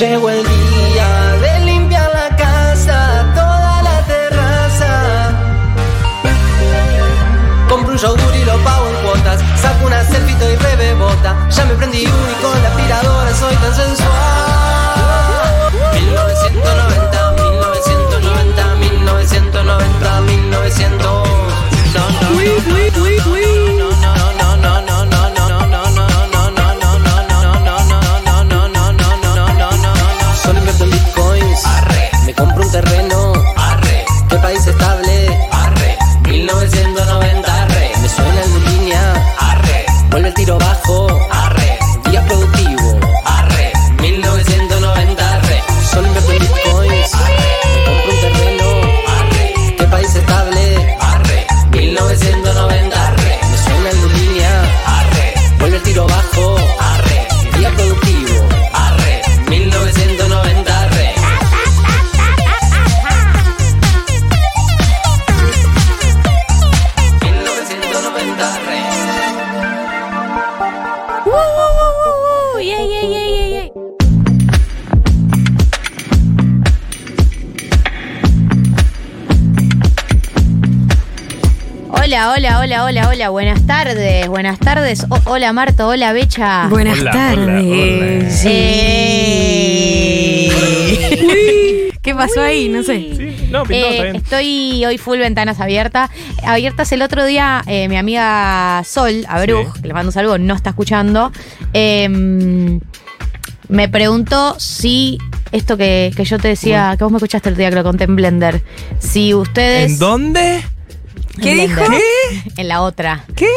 Llegó el día de limpiar la casa, toda la terraza. Compro un yogur y lo pago en cuotas. Saco una selfie y rebebota. Ya me prendí uno y con la aspiradora soy tan sensual. Hola, buenas tardes, buenas tardes. O- hola Marto, hola Becha. Buenas Hola, tardes. hola, hola. Sí. Eh. ¿Qué pasó ahí? No sé. Sí, no, pintó, Eh, está bien. estoy hoy full ventanas abiertas. Abiertas el otro día, eh, mi amiga Sol, Abruj, Sí. que le mando un saludo, no está escuchando, eh, me preguntó si esto que, que yo te decía, que vos me escuchaste el día que lo conté en Blender, si ustedes... ¿En dónde? ¿Qué dijo? En la otra. ¿Qué?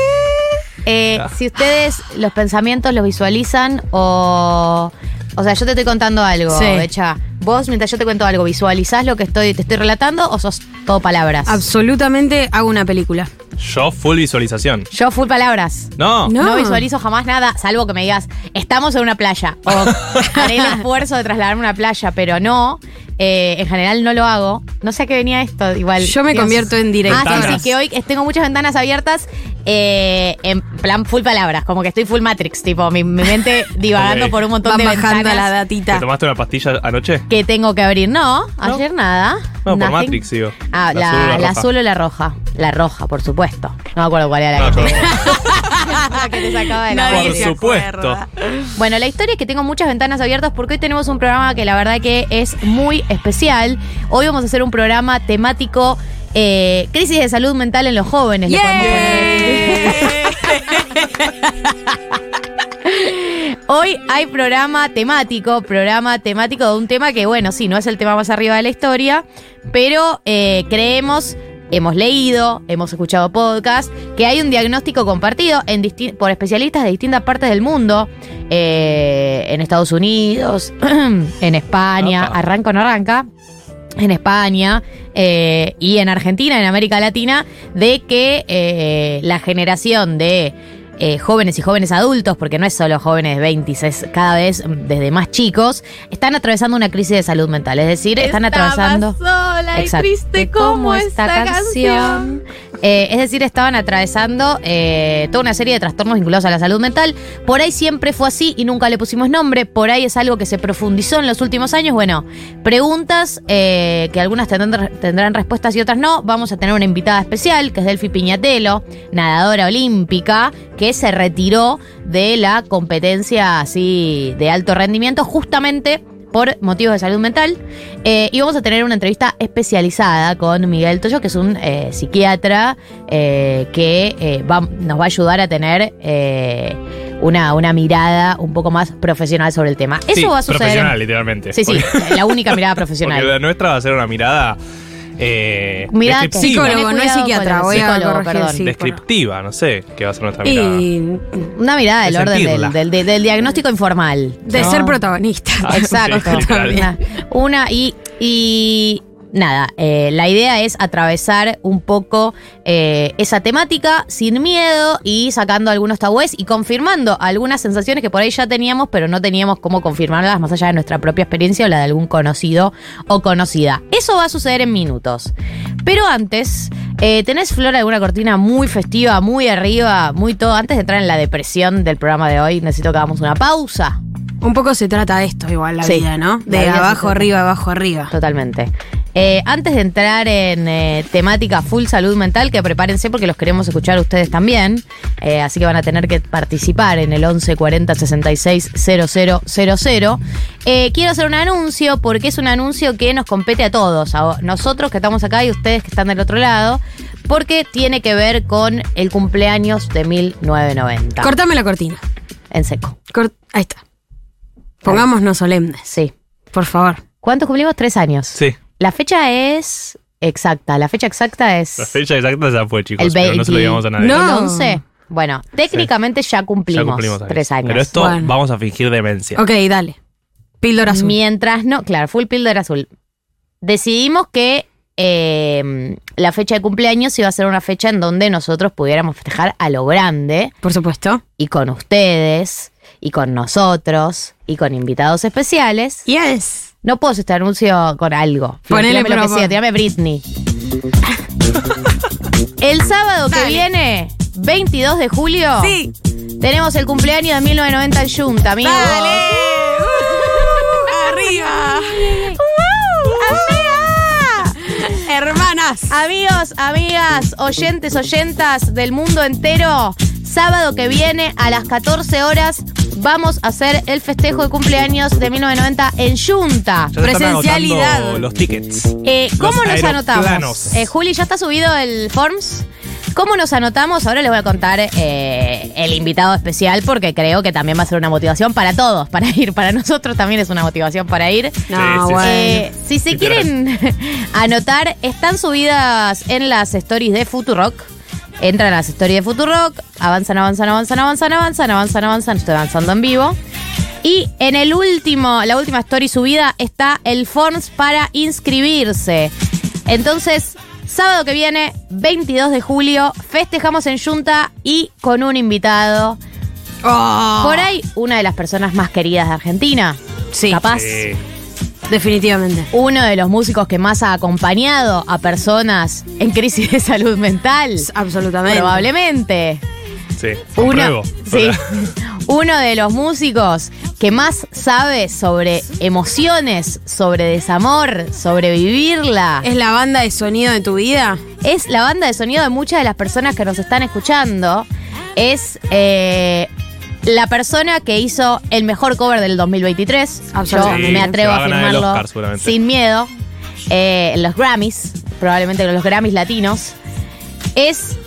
Eh, Ah. si ustedes los pensamientos los visualizan o... O sea, yo te estoy contando algo, Sí. Becha. Vos, mientras yo te cuento algo, ¿visualizás lo que estoy, te estoy relatando o sos todo palabras? Absolutamente hago una película. Yo, full visualización. Yo full palabras. No. No. No. visualizo jamás nada, salvo que me digas, estamos en una playa. O haré el esfuerzo de trasladarme a una playa, pero no. Eh, en general no lo hago. No sé a qué venía esto, igual. Yo me Dios. convierto en Ah, directora. sí, Ventanas. sí, que hoy tengo muchas ventanas abiertas eh, en plan full palabras, como que estoy full Matrix, tipo, mi, mi mente divagando por un montón Van de bajando ventanas la ¿Te datita. tomaste una pastilla anoche? que tengo que abrir. No, ayer nada. No, por. Matrix, digo. Ah, La la, azul o la la roja. azul o la roja. La roja, por supuesto. No me acuerdo cuál era la No, que que te sacaba de la Nadie Por supuesto. Bueno, la historia es que tengo muchas ventanas abiertas porque hoy tenemos un programa que la verdad que es muy especial. Hoy vamos a hacer un programa temático eh, crisis de salud mental en los jóvenes. Hoy hay programa temático, programa temático de un tema que, bueno, sí, no es el tema más arriba de la historia, pero eh, creemos, hemos leído, hemos escuchado podcast, que hay un diagnóstico compartido en por especialistas de distintas partes del mundo, eh, en Estados Unidos, en España, Apa. arranca o no arranca, en España eh, y en Argentina, en América Latina, de que eh, la generación de eh, jóvenes y jóvenes adultos, porque no es solo jóvenes de 20, es cada vez desde más chicos, están atravesando una crisis de salud mental. Es decir, están atravesando. sola Exacto. como esta canción. Eh, es decir, estaban atravesando eh, toda una serie de trastornos vinculados a la salud mental. Por ahí siempre fue así y nunca le pusimos nombre. Por ahí es algo que se profundizó en los últimos años. Bueno, preguntas eh, que algunas tendrán, tendrán respuestas y otras no. Vamos a tener una invitada especial, que es Delphi Piñatelo, nadadora olímpica, que se retiró de la competencia así de alto rendimiento justamente por motivos de salud mental. Eh, y vamos a tener una entrevista especializada con Miguel Toyo, que es un eh, psiquiatra eh, que eh, va- nos va a ayudar a tener eh, una, una mirada un poco más profesional sobre el tema. Eso Sí, va a suceder. Profesional, literalmente. Sí, sí, Porque- la única mirada Porque profesional. la nuestra va a ser una mirada. Eh, que-. Psicólogo, no es psiquiatra. Voy a psicólogo, perdón. sí, Descriptiva, no sé qué va a ser nuestra mirada. Y Una mirada del De orden del, sentirla. del- del- del diagnóstico informal. de ¿no? ser protagonista. Ah, Exacto. sí. Una, una y, y nada, eh, la idea es atravesar un poco eh, esa temática sin miedo y sacando algunos tabúes y confirmando algunas sensaciones que por ahí ya teníamos, pero no teníamos cómo confirmarlas más allá de nuestra propia experiencia o la de algún conocido o conocida. Eso va a suceder en minutos. Pero antes, eh, ¿tenés, Flor, alguna cortina muy festiva, muy arriba, muy todo? Antes de entrar en la depresión del programa de hoy, necesito que hagamos una pausa. Un poco se trata de esto igual la Sí. vida, ¿no? De vida abajo arriba, abajo arriba. Totalmente. Eh, antes de entrar en eh, temática full salud mental, que prepárense porque los queremos escuchar ustedes también. Eh, así que van a tener que participar en el 11 40 66 000. Eh, quiero hacer un anuncio porque es un anuncio que nos compete a todos, a nosotros que estamos acá y ustedes que están del otro lado, porque tiene que ver con el cumpleaños de 1990. Cortame la cortina. en seco. Cort- Ahí está. Pongámonos solemnes, Sí. por favor. ¿Cuántos cumplimos? Tres años. Sí. La fecha es exacta. La fecha exacta es. La fecha exacta ya fue, chicos. El pero no se lo 20 digamos a nadie. No. ¿El 11? Bueno, técnicamente ya cumplimos, Ya cumplimos años. tres años. Pero esto Bueno. vamos a fingir demencia. Ok, dale. Píldora azul. Mientras no, claro, full píldora azul. Decidimos que eh, la fecha de cumpleaños iba a ser una fecha en donde nosotros pudiéramos festejar a lo grande Por supuesto. y con ustedes y con nosotros y con invitados especiales. Yes. No puedo hacer este anuncio con algo. Ponele lo que sea, tirame Britney. El sábado que viene, 22 de julio, Sí. tenemos el cumpleaños de 1990 en Junta, amigos. Dale. Hermanas. Amigos, amigas, oyentes, oyentas del mundo entero, sábado que viene a las 14 horas vamos a hacer el festejo de cumpleaños de 1990 en Junta. Ya Presencialidad. los tickets. Eh, ¿Cómo Los nos anotamos? Eh, Juli, ¿ya está subido el Forms? ¿Cómo nos anotamos? Ahora les voy a contar eh, el invitado especial porque creo que también va a ser una motivación para todos, para ir. Para nosotros también es una motivación para ir. No, Sí, sí, bueno. Eh, si se quieren anotar, están subidas en las stories de Futurock. Entran a las stories de Futurock, avanzan, avanzan, avanzan, avanzan, avanzan, avanzan, avanzan. Estoy avanzando en vivo. Y en el último, la última story subida está el Forms para inscribirse. Entonces, sábado que viene, 22 de julio, festejamos en Junta y con un invitado. Oh, Por ahí, una de las personas más queridas de Argentina. Sí. Capaz Sí. definitivamente. uno de los músicos que más ha acompañado a personas en crisis de salud mental. Absolutamente. Probablemente. Sí. Uno, Apruebo. sí, Hola. uno de los músicos que más sabe sobre emociones, sobre desamor, sobre vivirla. ¿Es la banda de sonido de tu vida? Es la banda de sonido de muchas de las personas que nos están escuchando. Es eh, la persona que hizo el mejor cover del 2023. Yo me atrevo a afirmarlo Oscar, sin miedo. Eh, los Grammys, probablemente en los Grammys latinos. Es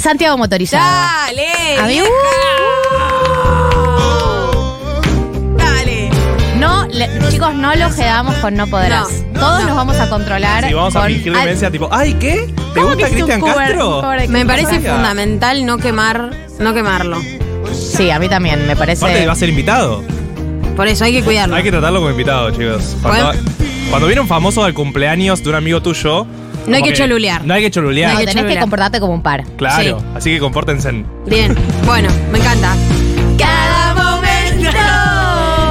Santiago Motorizado. Dale. A mí- Dale. No, le- chicos, no lo quedamos con no podrás. No, Todos no. nos vamos a controlar. Sí, vamos a con fingir al- demencia, tipo, ay, ¿qué? ¿Te ¿Cómo gusta que hiciste un Cristian cover- Castro? un cover de Me Cristian parece Castro? fundamental no quemar, no quemarlo. Sí, a mí también, me parece. Aparte va a ser invitado. Por eso hay que cuidarlo. Hay que tratarlo como invitado, chicos. Cuando, cuando viene un famoso al cumpleaños de un amigo tuyo. No hay que cholulear. No hay que cholulear. No, hay que tenés que cholulear. comportarte como un par. Claro. Sí. Así que compórtense. Bien. Bueno, me encanta. Cada momento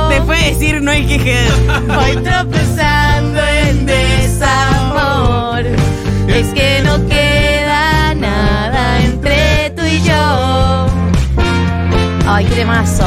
Después de decir no hay que voy tropezando en desamor. Es que no queda nada entre tú y yo. Ay, qué temazo.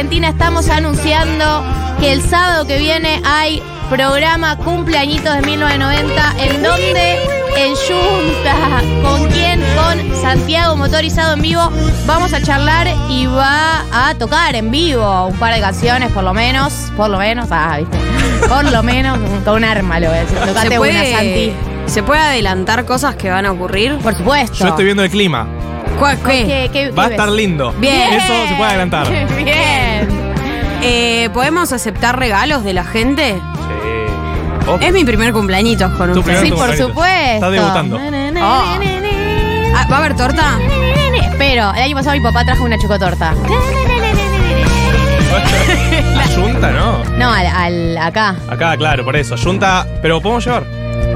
Argentina estamos anunciando que el sábado que viene hay programa cumpleañitos de 1990 en donde en Junta con quién con Santiago motorizado en vivo. Vamos a charlar y va a tocar en vivo un par de canciones por lo menos por lo menos ah viste. Por lo menos con un arma lo voy a decir. Tocate ¿Se una Santi. ¿Se puede adelantar cosas que van a ocurrir? por supuesto. Yo estoy viendo el clima. ¿Cuál- qué? ¿Qué- qué- Va a estar lindo. Bien. Eso se puede adelantar. Sí. bien Eh, ¿Podemos aceptar regalos de la gente? Oh, Es mi primer cumpleañitos con primer sí por supuesto Está debutando. Ah, ¿Va a haber torta? Pero el año pasado mi papá trajo una chocotorta. La Junta, ¿no? No, al, al- acá. Acá, claro, por eso. Junta, pero podemos llevar.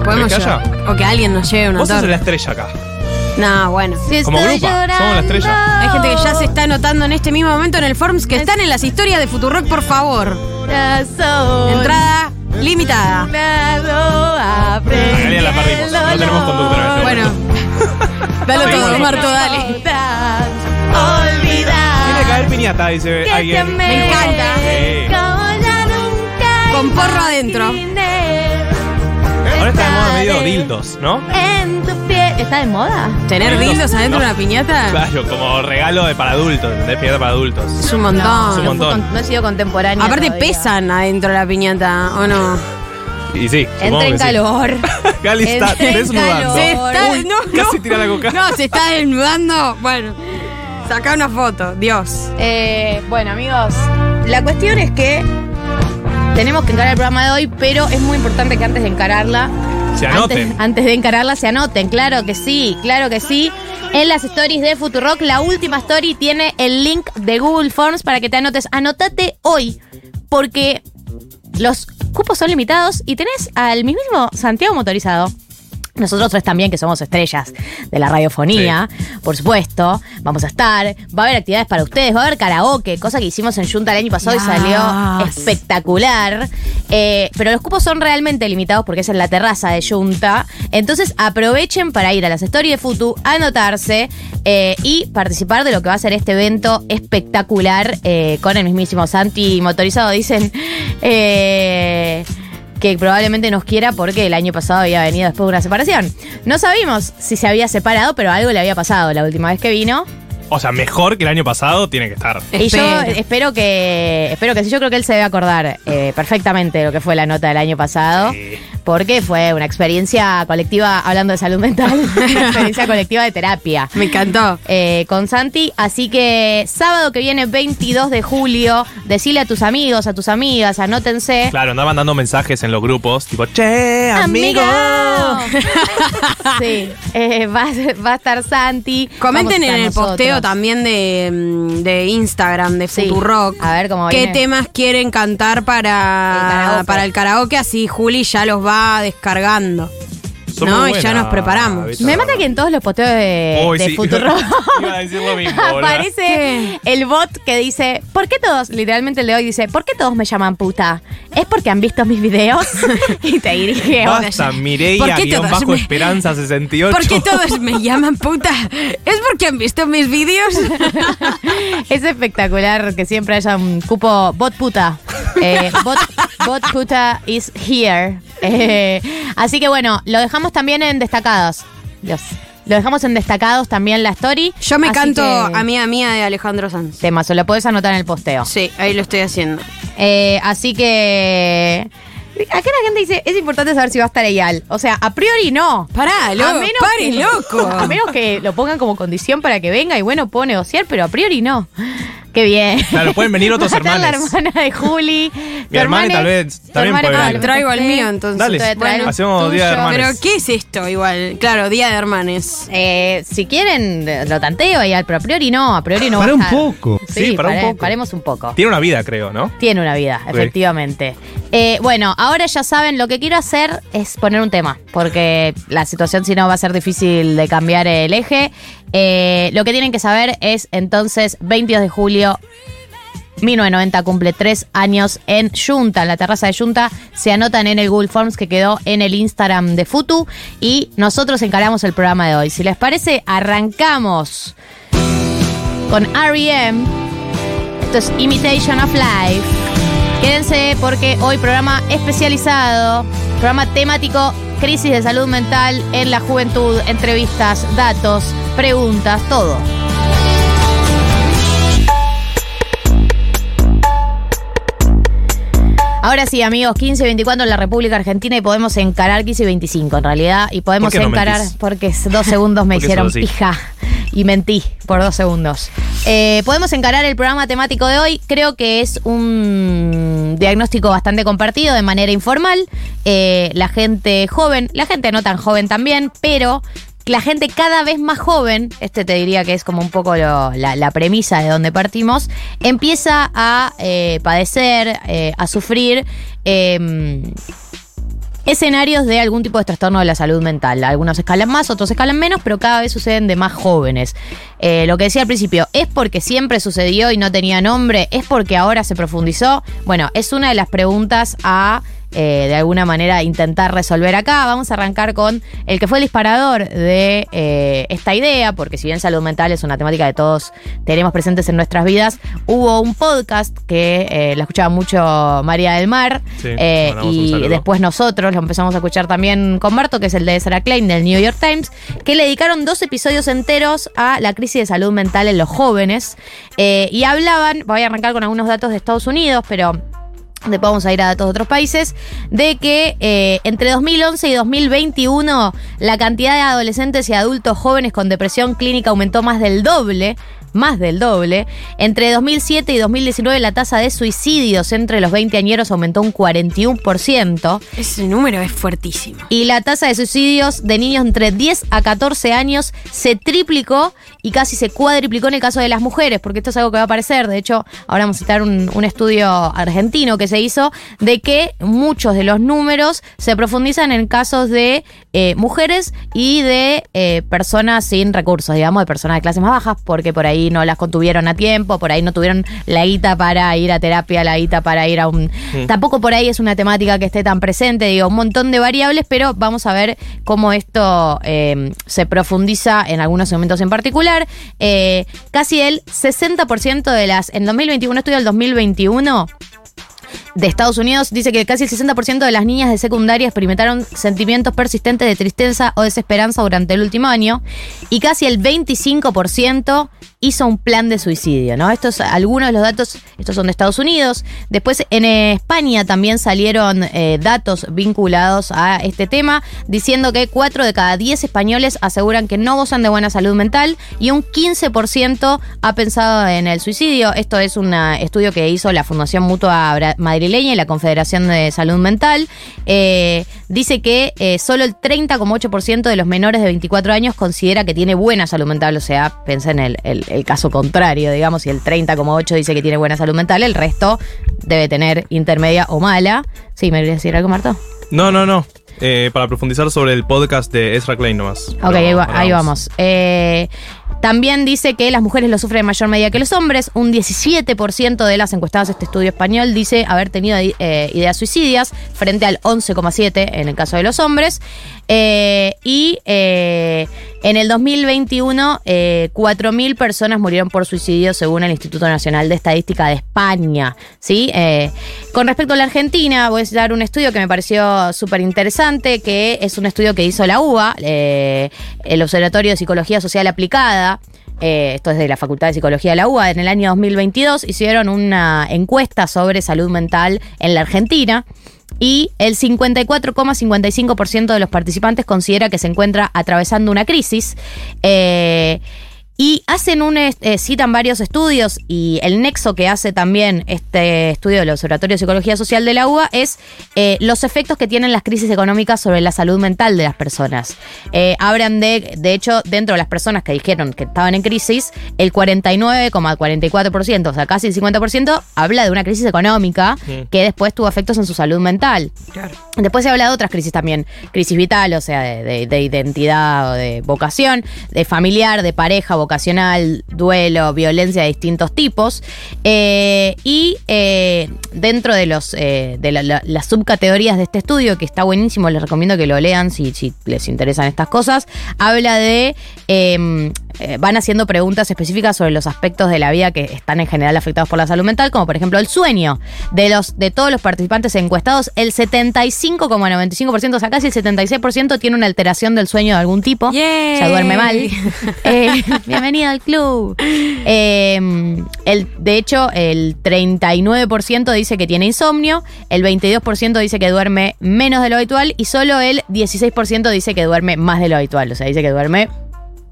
Podemos ¿Querés que haya? llevar. O que alguien nos lleve una Vos sos torta. la estrella acá. No, bueno. Si Como grupa, somos la estrella. Hay gente que ya se está anotando en este mismo momento en el Forms que están en las historias de Futurock, por favor. Entrada limitada. Dado a A Galia la perdimos. No tenemos conductora en Bueno. Dale todo. Marto, dale. Olvidar. Tiene que haber piñata, dice alguien. Me encanta. Con porro adentro. Ahora está de moda medio dildos, ¿no? ¿Está de moda? ¿Tener Dildos, adentro de no. una piñata? Claro, como regalo de para adultos, ¿entendés? Piñata para adultos. Es un montón. Es un no, montón. con- no he sido contemporánea. Aparte todavía. pesan adentro de la piñata, ¿o no? Y sí, Entra en que sí. calor. Gali está Entra en desnudando. calor. Se está, Uy, no, casi no. tira la coca. No, se está desnudando. Bueno, saca una foto, Dios. Eh, bueno, amigos, la cuestión es que tenemos que encarar el programa de hoy, pero es muy importante que antes de encararla. Se Antes, anoten. antes de encararla se anoten, claro que sí, claro que sí. En las stories de Futurock, la última story tiene el link de Google Forms para que te anotes. Anotate hoy, porque los cupos son limitados y tenés al mismísimo Santiago motorizado. Nosotros tres también, que somos estrellas de la radiofonía, por supuesto, vamos a estar. Va a haber actividades para ustedes, va a haber karaoke, cosa que hicimos en Junta el año pasado y salió espectacular. Eh, pero los cupos son realmente limitados porque es en la terraza de Junta. Entonces aprovechen para ir a las stories de Futu, anotarse eh, y participar de lo que va a ser este evento espectacular eh, con el mismísimo Santi motorizado. Dicen. eh, que probablemente nos quiera porque el año pasado había venido después de una separación. No sabíamos si se había separado, pero algo le había pasado la última vez que vino. O sea, mejor que el año pasado tiene que estar. Y yo Espero. espero que, espero que sí, yo creo que él se debe acordar eh, perfectamente de lo que fue la nota del año pasado, Sí. Porque fue una experiencia colectiva, hablando de salud mental, una experiencia colectiva de terapia. Me encantó. eh, con Santi, así que sábado que viene 22 de julio, decile a tus amigos, a tus amigas, anótense. Claro, andaba mandando mensajes en los grupos, tipo, che, amigo. sí, eh, va, a- va a estar Santi. Comenten en el posteo también de, de Instagram de Sí. Futurock. A ver cómo ¿Qué viene. temas quieren cantar para, para el karaoke? Así Juli ya los va descargando. Son No, muy y ya nos preparamos. Me mata que en todos los posteos de, Uy, de sí. Futurock Iba a decir lo mismo, aparece el bot que dice, ¿por qué todos, literalmente el de hoy dice, ¿por qué todos me llaman puta? ¿Es porque han visto mis videos? y te dirige. Basta, ¿Por Mireia, qué guion bajo me- esperanza 68. ¿Por qué todos me llaman puta? ¿Es porque han visto mis vídeos? es espectacular que siempre haya un cupo bot puta. Eh, bot, bot puta is here. Eh, así que bueno, lo dejamos también en destacados. Dios. Lo dejamos en destacados también la story. Yo me Así canto que- a mía mía de Alejandro Sanz. Tema, se lo puedes anotar en el posteo. Sí, ahí lo estoy haciendo. Eh, así que. Acá la gente dice, es importante saber si va a estar Eyal. O sea, a priori no. Pará, loco, pare, loco. A menos que lo pongan como condición para que venga y bueno, puedo negociar, pero a priori no. Qué bien. Claro, pueden venir otros estar la hermana de Juli. Mi hermana tal vez también puede Ah, venir. traigo el mío entonces. Dale, hacemos día de tuyo. hermanes. Pero ¿qué es esto igual? Claro, Día de Hermanes. Eh, si quieren, lo tanteo Eyal, pero a priori no. A priori no Para va a un poco. Sí, Sí, para un poco. paremos un poco. Tiene una vida, creo, ¿no? Tiene una vida, efectivamente. Eh, bueno, ahora ya saben, lo que quiero hacer es poner un tema, porque la situación si no va a ser difícil de cambiar el eje. Eh, lo que tienen que saber es entonces, 22 de julio, 1990 cumple tres años en Junta, en la terraza de Junta. Se anotan en el Google Forms que quedó en el Instagram de Futu y nosotros encaramos el programa de hoy. Si les parece, arrancamos con REM. Esto es Imitation of Life. Quédense porque hoy programa especializado, programa temático, crisis de salud mental en la juventud, entrevistas, datos, preguntas, todo. Ahora sí, amigos, 15 y 24 en la República Argentina y podemos encarar 15 y 25 en realidad. Y podemos ¿Por qué no encarar mentís? porque dos segundos me Porque hicieron pija y mentí por dos segundos. Eh, podemos encarar el programa temático de hoy. Creo que es un diagnóstico bastante compartido de manera informal. Eh, la gente joven, la gente no tan joven también, pero la gente cada vez más joven, este te diría que es como un poco la, premisa de donde partimos, empieza a eh, padecer, eh, a sufrir eh, escenarios de algún tipo de trastorno de la salud mental. Algunos escalan más, otros escalan menos, pero cada vez suceden de más jóvenes. Eh, lo que decía al principio, ¿es porque siempre sucedió y no tenía nombre? ¿Es porque ahora se profundizó? Bueno, es una de las preguntas a... eh, de alguna manera intentar resolver acá. Vamos a arrancar con el que fue el disparador de eh, esta idea, porque si bien salud mental es una temática que todos tenemos presentes en nuestras vidas, hubo un podcast que eh, la escuchaba mucho María del Mar Sí, y después nosotros lo empezamos a escuchar también con Marto, que es el de Sarah Klein del New York Times, que le dedicaron dos episodios enteros a la crisis de salud mental en los jóvenes. Y hablaban, voy a arrancar con algunos datos de Estados Unidos, pero después vamos a ir a datos de otros países, de que eh, entre 2011 y 2021 la cantidad de adolescentes y adultos jóvenes con depresión clínica aumentó más del doble. Más del doble. Entre 2007 y 2019 la tasa de suicidios entre los 20 añeros aumentó un 41%. Ese número es fuertísimo. Y la tasa de suicidios de niños entre 10 a 14 años se triplicó y casi se cuadriplicó en el caso de las mujeres, porque esto es algo que va a aparecer. De hecho, ahora vamos a citar un, un estudio argentino que se hizo de que muchos de los números se profundizan en casos de eh, mujeres y de eh, personas sin recursos, digamos, de personas de clases más bajas, porque por ahí no las contuvieron a tiempo, por ahí no tuvieron la guita para ir a terapia, la guita para ir a un... Tampoco por ahí es una temática que esté tan presente, digo, un montón de variables, pero vamos a ver cómo esto eh, se profundiza en algunos segmentos en particular. Eh, casi el 60% de las... En 2021, estudio del 2021 de Estados Unidos dice que casi el 60% de las niñas de secundaria experimentaron sentimientos persistentes de tristeza o desesperanza durante el último año y casi el 25% hizo un plan de suicidio, ¿no? Estos algunos de los datos, estos son de Estados Unidos. Después en España también salieron eh, datos vinculados a este tema, diciendo que 4 de cada 10 españoles aseguran que no gozan de buena salud mental y un 15% ha pensado en el suicidio. Esto es un estudio que hizo la Fundación Mutua Bra- Madrileña y la Confederación de Salud Mental. Eh, dice que eh, solo el 30,8% de los menores de 24 años considera que tiene buena salud mental. O sea, pensé en el, el- el caso contrario, digamos, si el 30,8% dice que tiene buena salud mental, el resto debe tener intermedia o mala. Sí, ¿me querías decir algo, Marto? No, no, no. Eh, para profundizar sobre el podcast de Ezra Klein nomás. Ok, ahí, va- ahora ahí vamos. Eh, también dice que las mujeres lo sufren en mayor medida que los hombres. Un 17% de las encuestadas a este estudio español dice haber tenido eh, ideas suicidas frente al 11,7% en el caso de los hombres. Eh, y eh, en el 2021, eh, 4.000 personas murieron por suicidio según el Instituto Nacional de Estadística de España. ¿sí? Eh, con respecto a la Argentina, voy a dar un estudio que me pareció súper interesante, que es un estudio que hizo la UBA, eh, el Observatorio de Psicología Social Aplicada. Eh, esto es de la Facultad de Psicología de la UBA, en el año 2022 hicieron una encuesta sobre salud mental en la Argentina y el 54,55% de los participantes considera que se encuentra atravesando una crisis. Eh, y hacen un, eh, citan varios estudios y el nexo que hace también este estudio del Observatorio de Psicología Social de la UBA es eh, los efectos que tienen las crisis económicas sobre la salud mental de las personas. Eh, hablan de, de hecho, dentro de las personas que dijeron que estaban en crisis, el 49,44%, o sea, casi el 50%, habla de una crisis económica que después tuvo efectos en su salud mental. Después se habla de otras crisis también, crisis vital, o sea, de, de- de identidad o de vocación, de familiar, de pareja, vocacional, duelo, violencia de distintos tipos. Eh, y eh, dentro de los eh, de la- la- las subcategorías de este estudio, que está buenísimo, les recomiendo que lo lean si, si les interesan estas cosas, habla de... eh, van haciendo preguntas específicas sobre los aspectos de la vida que están en general afectados por la salud mental, como por ejemplo el sueño. De los de todos los participantes encuestados, el 75,95%, o sea, casi el 76% tiene una alteración del sueño de algún tipo. Yay. O sea, duerme mal. Eh, bienvenido al club. Eh, el, de hecho, el 39% dice que tiene insomnio, el 22% dice que duerme menos de lo habitual y solo el 16% dice que duerme más de lo habitual. O sea, dice que duerme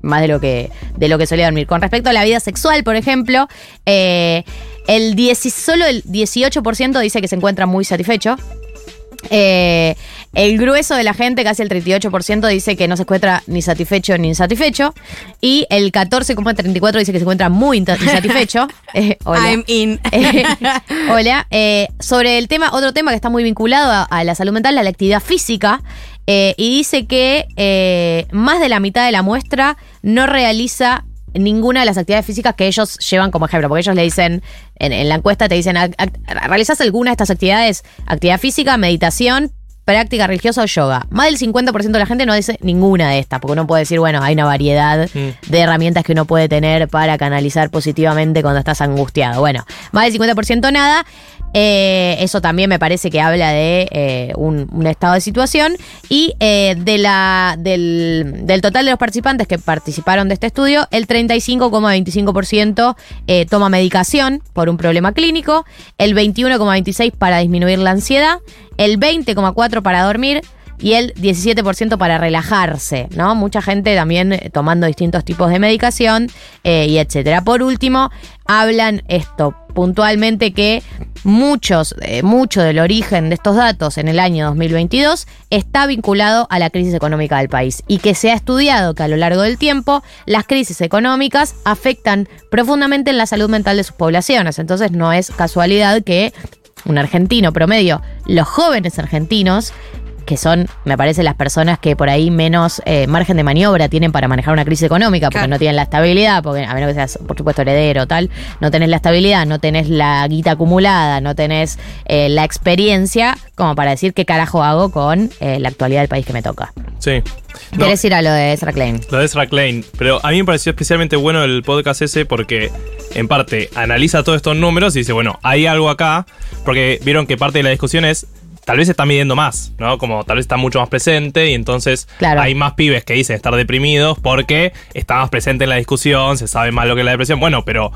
más de lo que de lo que solía dormir. Con respecto a la vida sexual, por ejemplo, eh, el 10 solo el 18% dice que se encuentra muy satisfecho. Eh, el grueso de la gente, casi el 38%, dice que no se encuentra ni satisfecho ni insatisfecho. Y el 14,34% dice que se encuentra muy insatisfecho. Eh, hola. I'm in. Eh, hola. Eh, sobre el tema, otro tema que está muy vinculado a, a la salud mental, la actividad física. y dice que más de la mitad de la muestra no realiza ninguna de las actividades físicas que ellos llevan como ejemplo, porque ellos le dicen, en, en la encuesta te dicen, "Ac- ac- ¿realizas alguna de estas actividades? Actividad física, meditación, práctica religiosa o yoga. Más del 50% de la gente no dice ninguna de estas, porque uno puede decir, bueno, hay una variedad Mm. de herramientas que uno puede tener para canalizar positivamente cuando estás angustiado. Bueno, más del 50% nada. Eh, eso también me parece que habla de eh, un, un estado de situación. Y eh, de la, del, del total de los participantes que participaron de este estudio, el 35,25% eh, toma medicación por un problema clínico, el 21,26% para disminuir la ansiedad, el 20,4% para dormir y el 17% para relajarse, ¿no? Mucha gente también eh, tomando distintos tipos de medicación eh, y etcétera. Por último, hablan esto puntualmente que muchos, eh, mucho del origen de estos datos en el año 2022 está vinculado a la crisis económica del país y que se ha estudiado que a lo largo del tiempo las crisis económicas afectan profundamente en la salud mental de sus poblaciones. Entonces no es casualidad que un argentino promedio, los jóvenes argentinos, que son, me parece, las personas que por ahí menos eh, margen de maniobra tienen para manejar una crisis económica, porque Claro. no tienen la estabilidad, porque a menos que seas, por supuesto, heredero tal, no tenés la estabilidad, no tenés la guita acumulada, no tenés eh, la experiencia como para decir qué carajo hago con eh, la actualidad del país que me toca. Sí. No, ¿Querés ir a lo de Ezra Klein? Lo de Ezra Klein. Pero a mí me pareció especialmente bueno el podcast ese porque, en parte, analiza todos estos números y dice, bueno, hay algo acá. Porque vieron que parte de la discusión es, tal vez está midiendo más, ¿no? Como tal vez está mucho más presente y entonces Claro. hay más pibes que dicen estar deprimidos porque está más presente en la discusión, se sabe más lo que es la depresión. Bueno, pero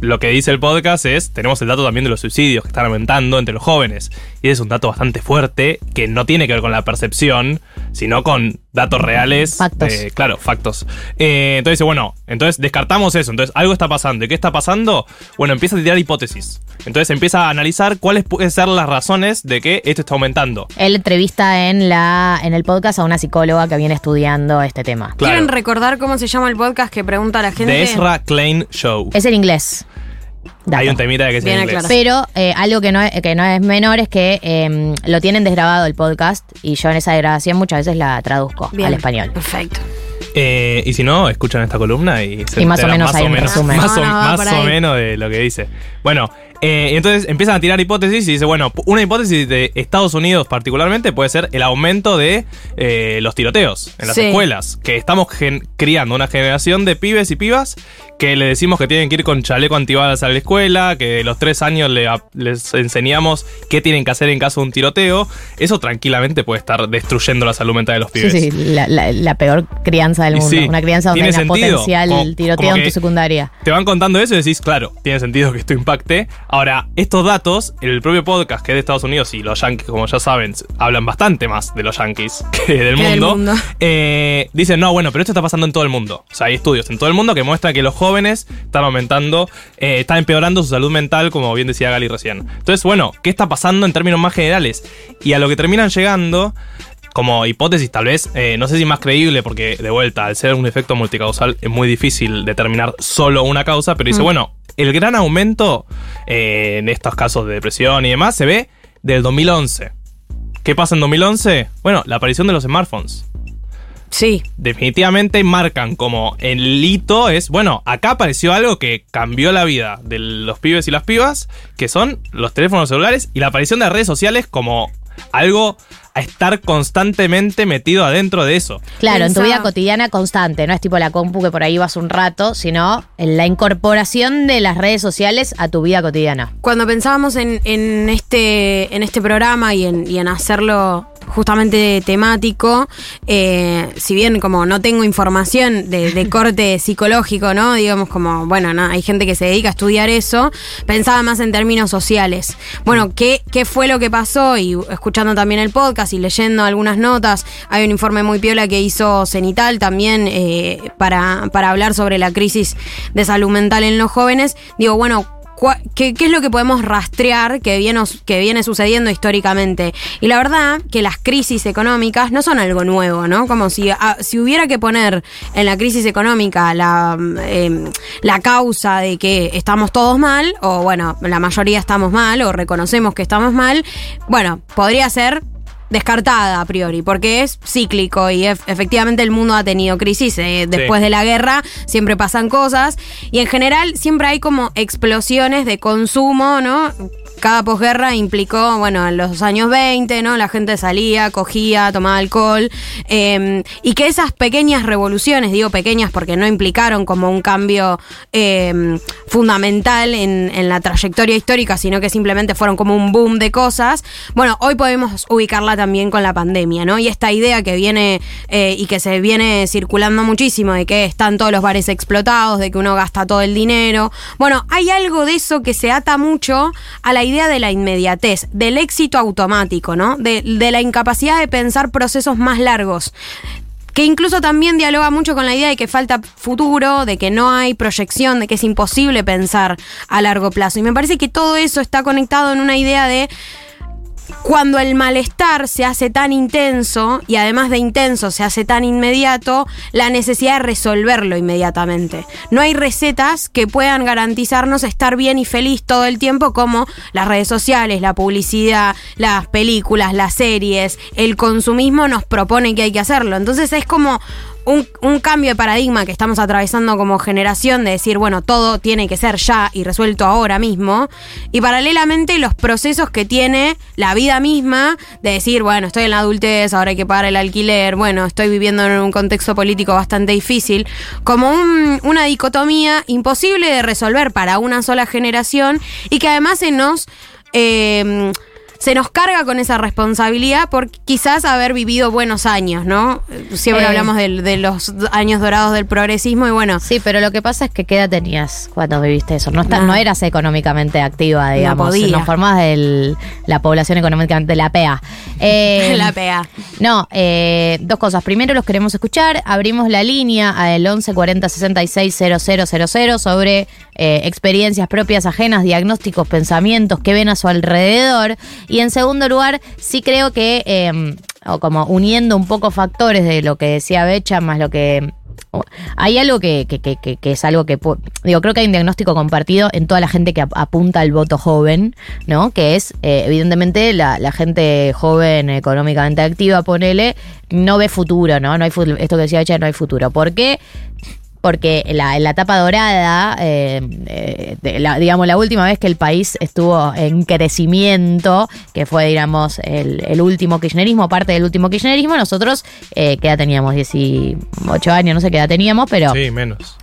lo que dice el podcast es, tenemos el dato también de los suicidios que están aumentando entre los jóvenes. Y ese es un dato bastante fuerte que no tiene que ver con la percepción, sino con datos reales. Factos. eh, claro, factos. Eh, entonces dice, bueno, entonces descartamos eso. Entonces algo está pasando. ¿Y qué está pasando? Bueno, empieza a tirar hipótesis. Entonces empieza a analizar cuáles pueden ser las razones de que esto está aumentando. Él entrevista en, la, en el podcast a una psicóloga que viene estudiando este tema. Claro. ¿Quieren recordar cómo se llama el podcast que pregunta a la gente? The Ezra Klein Show. Es en inglés. Dato. Hay un temita de que Bien en inglés. Pero eh, algo que no, es, que no es menor es que eh, lo tienen desgrabado el podcast y yo en esa desgrabación muchas veces la traduzco Bien. al español. Perfecto. Eh, y si no, escuchan esta columna y se Y más o menos hay un resumen. Más, o, No, no, va más o menos de lo que dice. Bueno, eh, y entonces empiezan a tirar hipótesis y dice, bueno, una hipótesis de Estados Unidos particularmente puede ser el aumento de eh, los tiroteos en las Sí. escuelas. Que estamos criando una generación de pibes y pibas que le decimos que tienen que ir con chaleco antibalas a la escuela, que de los tres años le les enseñamos qué tienen que hacer en caso de un tiroteo. Eso tranquilamente puede estar destruyendo la salud mental de los Sí, pibes. sí, la, la- la peor crianza del mundo. sí, una crianza donde hay tiene una potencial Como- tiroteo como en tu secundaria. Te van contando eso y decís, claro, tiene sentido que esto impacte. Ahora, estos datos, el propio podcast que es de Estados Unidos y los yankees, como ya saben, hablan bastante más de los yankees que del Que mundo. mundo. eh, dicen, no, bueno, pero esto está pasando en todo el mundo. O sea, hay estudios en todo el mundo que muestran que los jóvenes están aumentando, eh, están empeorando su salud mental, como bien decía Gali recién. Entonces, bueno, ¿qué está pasando en términos más generales? Y a lo que terminan llegando como hipótesis tal vez, eh, no sé si más creíble, porque de vuelta, al ser un efecto multicausal es muy difícil determinar solo una causa, pero dice, bueno, el gran aumento eh, en estos casos de depresión y demás se ve del 2011. ¿Qué pasa en 2011? Bueno, la aparición de los smartphones. Sí. Definitivamente marcan como el hito es, bueno, acá apareció algo que cambió la vida de los pibes y las pibas, que son los teléfonos celulares y la aparición de las redes sociales como algo a estar constantemente metido adentro de eso. Claro, en tu vida cotidiana constante, no es tipo la compu que por ahí vas un rato, sino en la incorporación de las redes sociales a tu vida cotidiana. Cuando pensábamos en, en este, en este programa y en, y en hacerlo justamente temático, eh, si bien como no tengo información de, de corte psicológico, ¿no? Digamos como, bueno, no, hay gente que se dedica a estudiar eso, pensaba más en términos sociales. Bueno, ¿qué, qué fue lo que pasó? Y escuchando también el podcast y leyendo algunas notas, hay un informe muy piola que hizo Cenital también eh, para, para hablar sobre la crisis de salud mental en los jóvenes. Digo, bueno, qué, es lo que podemos rastrear que viene, que viene sucediendo históricamente. Y la verdad que las crisis económicas no son algo nuevo, ¿no? Como si, ah, si hubiera que poner en la crisis económica la, em, la causa de que estamos todos mal, o bueno, la mayoría estamos mal, o reconocemos que estamos mal, bueno, podría ser descartada a priori, porque es cíclico y efectivamente el mundo ha tenido crisis. Eh, después de la guerra siempre pasan cosas y en general siempre hay como explosiones de consumo, ¿no? Cada posguerra implicó, bueno, en los años 20, ¿no? La gente salía, cogía, tomaba alcohol. Em, y que esas pequeñas revoluciones, digo pequeñas porque no implicaron como un cambio em, fundamental en, la trayectoria histórica, sino que simplemente fueron como un boom de cosas. Bueno, hoy podemos ubicarla también con la pandemia, ¿no? Y esta idea que viene eh, y que se viene circulando muchísimo de que están todos los bares explotados, de que uno gasta todo el dinero. Bueno, hay algo de eso que se ata mucho a la idea idea de la inmediatez, del éxito automático, ¿no? De, la incapacidad de pensar procesos más largos que incluso también dialoga mucho con la idea de que falta futuro, de que no hay proyección, de que es imposible pensar a largo plazo. Y me parece que todo eso está conectado en una idea de cuando el malestar se hace tan intenso y además de intenso se hace tan inmediato, la necesidad de resolverlo inmediatamente. No hay recetas que puedan garantizarnos estar bien y feliz todo el tiempo como las redes sociales, la publicidad, las películas, las series, el consumismo nos propone que hay que hacerlo. Entonces es como un, cambio de paradigma que estamos atravesando como generación de decir, bueno, todo tiene que ser ya y resuelto ahora mismo. Y paralelamente los procesos que tiene la vida misma de decir, bueno, estoy en la adultez, ahora hay que pagar el alquiler, bueno, estoy viviendo en un contexto político bastante difícil, como una dicotomía imposible de resolver para una sola generación y que además se nos... Eh, se nos carga con esa responsabilidad por quizás haber vivido buenos años, ¿no? Siempre eh. hablamos de, los años dorados del progresismo y bueno. Sí, pero lo que pasa es que ¿qué edad tenías cuando viviste eso? No, no eras económicamente activa, digamos. No, no formabas de la población económicamente, la PEA. Eh, la PEA. No, eh, dos cosas. Primero los queremos escuchar. Abrimos la línea al 11 40 66 000 sobre experiencias propias ajenas, diagnósticos, pensamientos que ven a su alrededor. Y en segundo lugar, sí creo que, em, o como uniendo un poco factores de lo que decía Becha, más lo que hay algo que, es algo que, digo, creo que hay un diagnóstico compartido en toda la gente que apunta al voto joven, ¿no? Que es, eh, evidentemente, la, gente joven económicamente activa, ponele, no ve futuro, ¿no? No hay esto que decía Becha, no hay futuro. ¿Por qué? Porque en la, etapa dorada, eh, eh, digamos, la última vez que el país estuvo en crecimiento, que fue, digamos, el, último kirchnerismo, parte del último kirchnerismo, nosotros, eh, ¿qué edad teníamos? 18 años, no sé qué edad teníamos, pero... Sí, menos.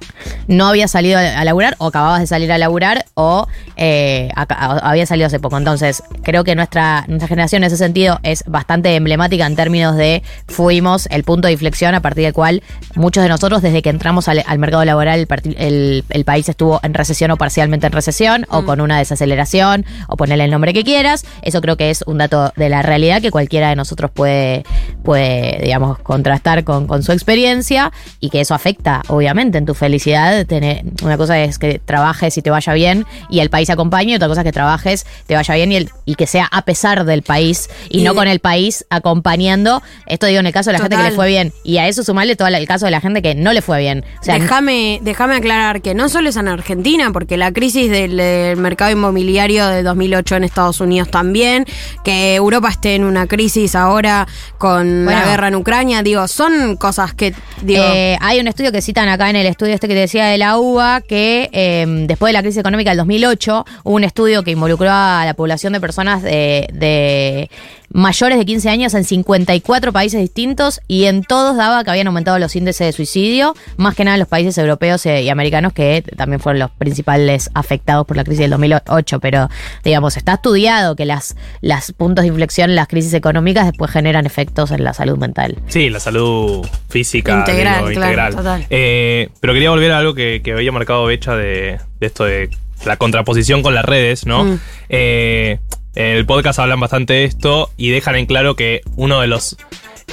No había salido a laburar, o acababas de salir a laburar, o había salido hace poco. Entonces, creo que nuestra, nuestra generación en ese sentido es bastante emblemática en términos de fuimos el punto de inflexión a partir del cual muchos de nosotros, desde que entramos al al mercado laboral el, el, país estuvo en recesión o parcialmente en recesión o mm. con una desaceleración o ponerle el nombre que quieras. Eso creo que es un dato de la realidad que cualquiera de nosotros puede, puede digamos, contrastar con, con su experiencia y que eso afecta, obviamente, en tu felicidad. Tener, una cosa es que trabajes y te vaya bien y el país acompañe, otra cosa es que trabajes, te vaya bien y, el, y que sea a pesar del país y, no con el país acompañando. Esto digo en el caso de la gente que le fue bien. Y a eso sumarle todo el caso de la gente que no le fue bien. O sea, déjame, déjame aclarar que no solo es en Argentina, porque la crisis del, mercado inmobiliario de 2008 en Estados Unidos también, que Europa esté en una crisis ahora con la guerra en Ucrania, digo, son cosas que... Digo, eh, hay un estudio que citan acá en el estudio este que decía de la UBA, que em, después de la crisis económica del 2008, hubo un estudio que involucró a la población de personas de mayores de 15 años en 54 países distintos y en todos daba que habían aumentado los índices de suicidio, más que nada en los países europeos eh, y americanos que también fueron los principales afectados por la crisis del 2008, pero digamos, está estudiado que las, las puntos de inflexión en las crisis económicas después generan efectos en la salud mental. Sí, la salud física. Integral, integral. Total. Eh, pero quería volver a algo que, había marcado Becha de, esto de la contraposición con las redes, ¿no? Mm. Eh, en el podcast hablan bastante de esto y dejan en claro que uno de los